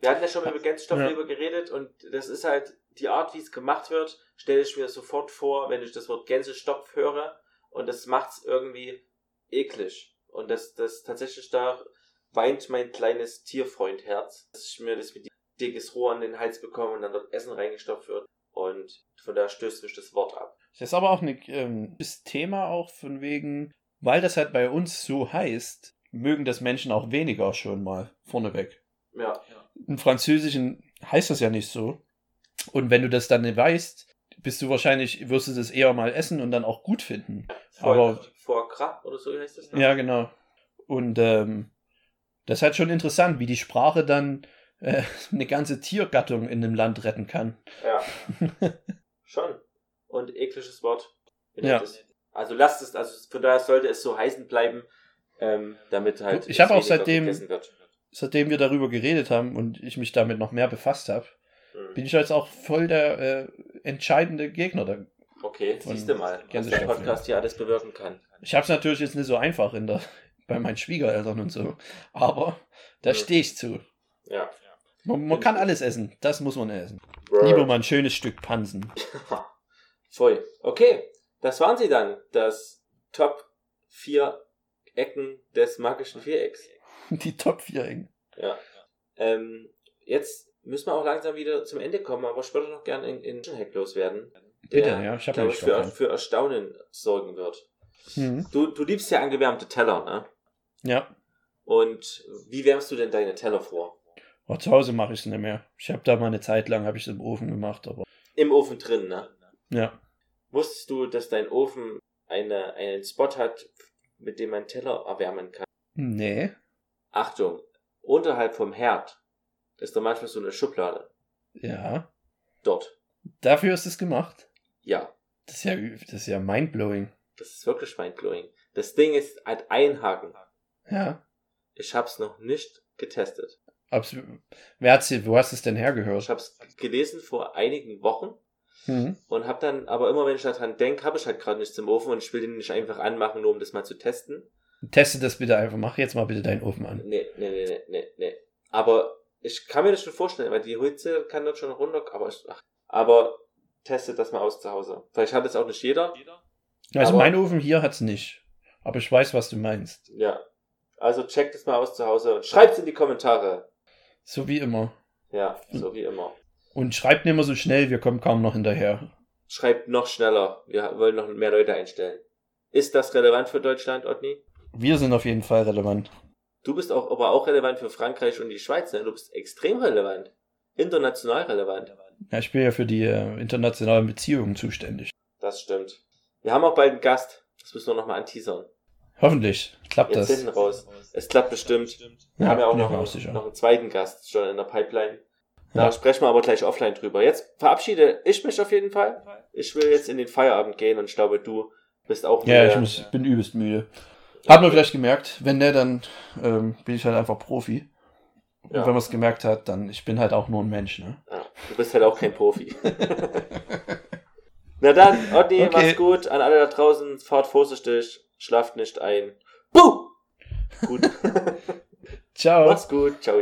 Wir hatten ja schon mal über Gänsestopfleber geredet und das ist halt die Art, wie es gemacht wird, stelle ich mir sofort vor, wenn ich das Wort Gänsestopf höre und das macht's irgendwie eklig. Und das, das tatsächlich da weint mein kleines Tierfreundherz, dass ich mir das mit dickes Rohr an den Hals bekomme und dann dort Essen reingestopft wird. Und von da stößt mich das Wort ab. Das ist aber auch ein ähm, Thema auch von wegen, weil das halt bei uns so heißt, mögen das Menschen auch weniger schon mal vorneweg. Ja. Im Französischen heißt das ja nicht so. Und wenn du das dann weißt, bist du wahrscheinlich, wirst du das eher mal essen und dann auch gut finden. Aber Vor Krab oder so heißt das? ne? ja, genau. Und ähm, das ist halt schon interessant, wie die Sprache dann äh, [LAUGHS] eine ganze Tiergattung in einem Land retten kann. Ja. [LAUGHS] Schon. Und ekliges Wort. Ja. Das- Also lasst es, also von daher sollte es so heißen bleiben, ähm, damit halt. Ich hab es auch seitdem-. Seitdem wir darüber geredet haben und ich mich damit noch mehr befasst habe, Hm. bin ich jetzt auch voll der äh, entscheidende Gegner. Okay, siehst du mal, was der Podcast hier alles bewirken kann. Ich habe es natürlich jetzt nicht so einfach in der, [LAUGHS] bei meinen Schwiegereltern und so, aber da Ja. stehe ich zu. Ja. Man, man kann alles essen, das muss man essen. Lieber mal ein schönes Stück Pansen. [LAUGHS] Voll. Okay, das waren sie dann. Das Top 4 Ecken des magischen Vierecks. [LAUGHS] Die Top 4 eng. Ja. Ähm, jetzt müssen wir auch langsam wieder zum Ende kommen, aber ich würde noch gerne in, in Hack loswerden. Bitte, ja, ich habe glaube ich, für, für Erstaunen sorgen wird. Mhm. Du, du liebst ja angewärmte Teller, ne? Ja, Und wie wärmst du denn deine Teller vor? aber zu Hause mache ich es nicht mehr. Ich habe da mal eine Zeit lang, habe ich im Ofen gemacht, aber Im Ofen drin, ne? ja. Wusstest du, dass dein Ofen eine, einen Spot hat, mit dem man Teller erwärmen kann? Nee. Achtung, unterhalb vom Herd ist da manchmal so eine Schublade. Ja. Dort. Dafür ist es gemacht. Ja, Das ist ja, das ist ja mindblowing. das ist wirklich mindblowing. Das Ding ist halt ein Haken. Ja. Ich hab's noch nicht getestet. Abs Wer hat's wo hast du es denn hergehört? Ich hab's gelesen vor einigen Wochen Mhm. und hab dann, aber immer wenn ich daran denke, habe ich halt gerade nichts im Ofen und ich will den nicht einfach anmachen, nur um das mal zu testen. Teste das bitte einfach. Mach jetzt mal bitte deinen Ofen an. Nee, nee, nee, nee, nee, nee. Aber ich kann mir das schon vorstellen, weil die Hitze kann dort schon runter, aber ich, ach, aber testet das mal aus zu Hause. Vielleicht hat es auch nicht jeder. Also mein Ofen hier hat's nicht. Aber ich weiß, was du meinst. Ja. Also checkt es mal aus zu Hause und schreibt in die Kommentare. So wie immer. Ja, so wie immer. Und schreibt nicht immer so schnell, wir kommen kaum noch hinterher. Schreibt noch schneller. Wir wollen noch mehr Leute einstellen. Ist das relevant für Deutschland, Otni? Wir sind auf jeden Fall relevant. Du bist auch, aber auch relevant für Frankreich und die Schweiz. Ne? Du bist extrem relevant. International relevant. Ja, ich bin ja für die äh, internationalen Beziehungen zuständig. Das stimmt. Wir haben auch bald einen Gast. Das müssen wir nochmal anteasern. Hoffentlich klappt Jetzt das. hinten raus. Es klappt bestimmt. Wir Ja, haben ja auch noch, einen, noch einen zweiten Gast schon in der Pipeline. Da Ja. sprechen wir aber gleich offline drüber. Jetzt verabschiede ich mich auf jeden Fall. Ich will jetzt in den Feierabend gehen und ich glaube, du bist auch Ja, müde. ich muss, bin übelst müde. Hat man vielleicht gemerkt. Wenn der, dann ähm, bin ich halt einfach Profi. Ja. Und wenn man es gemerkt hat, dann ich bin halt auch nur ein Mensch, ne? Ja, du bist halt auch kein Profi. [LAUGHS] Na dann, Oddi, okay. mach's gut. An alle da draußen, fahrt vorsichtig, schlaft nicht ein. Buh! [LAUGHS] Gut. Ciao. Mach's gut. Ciao.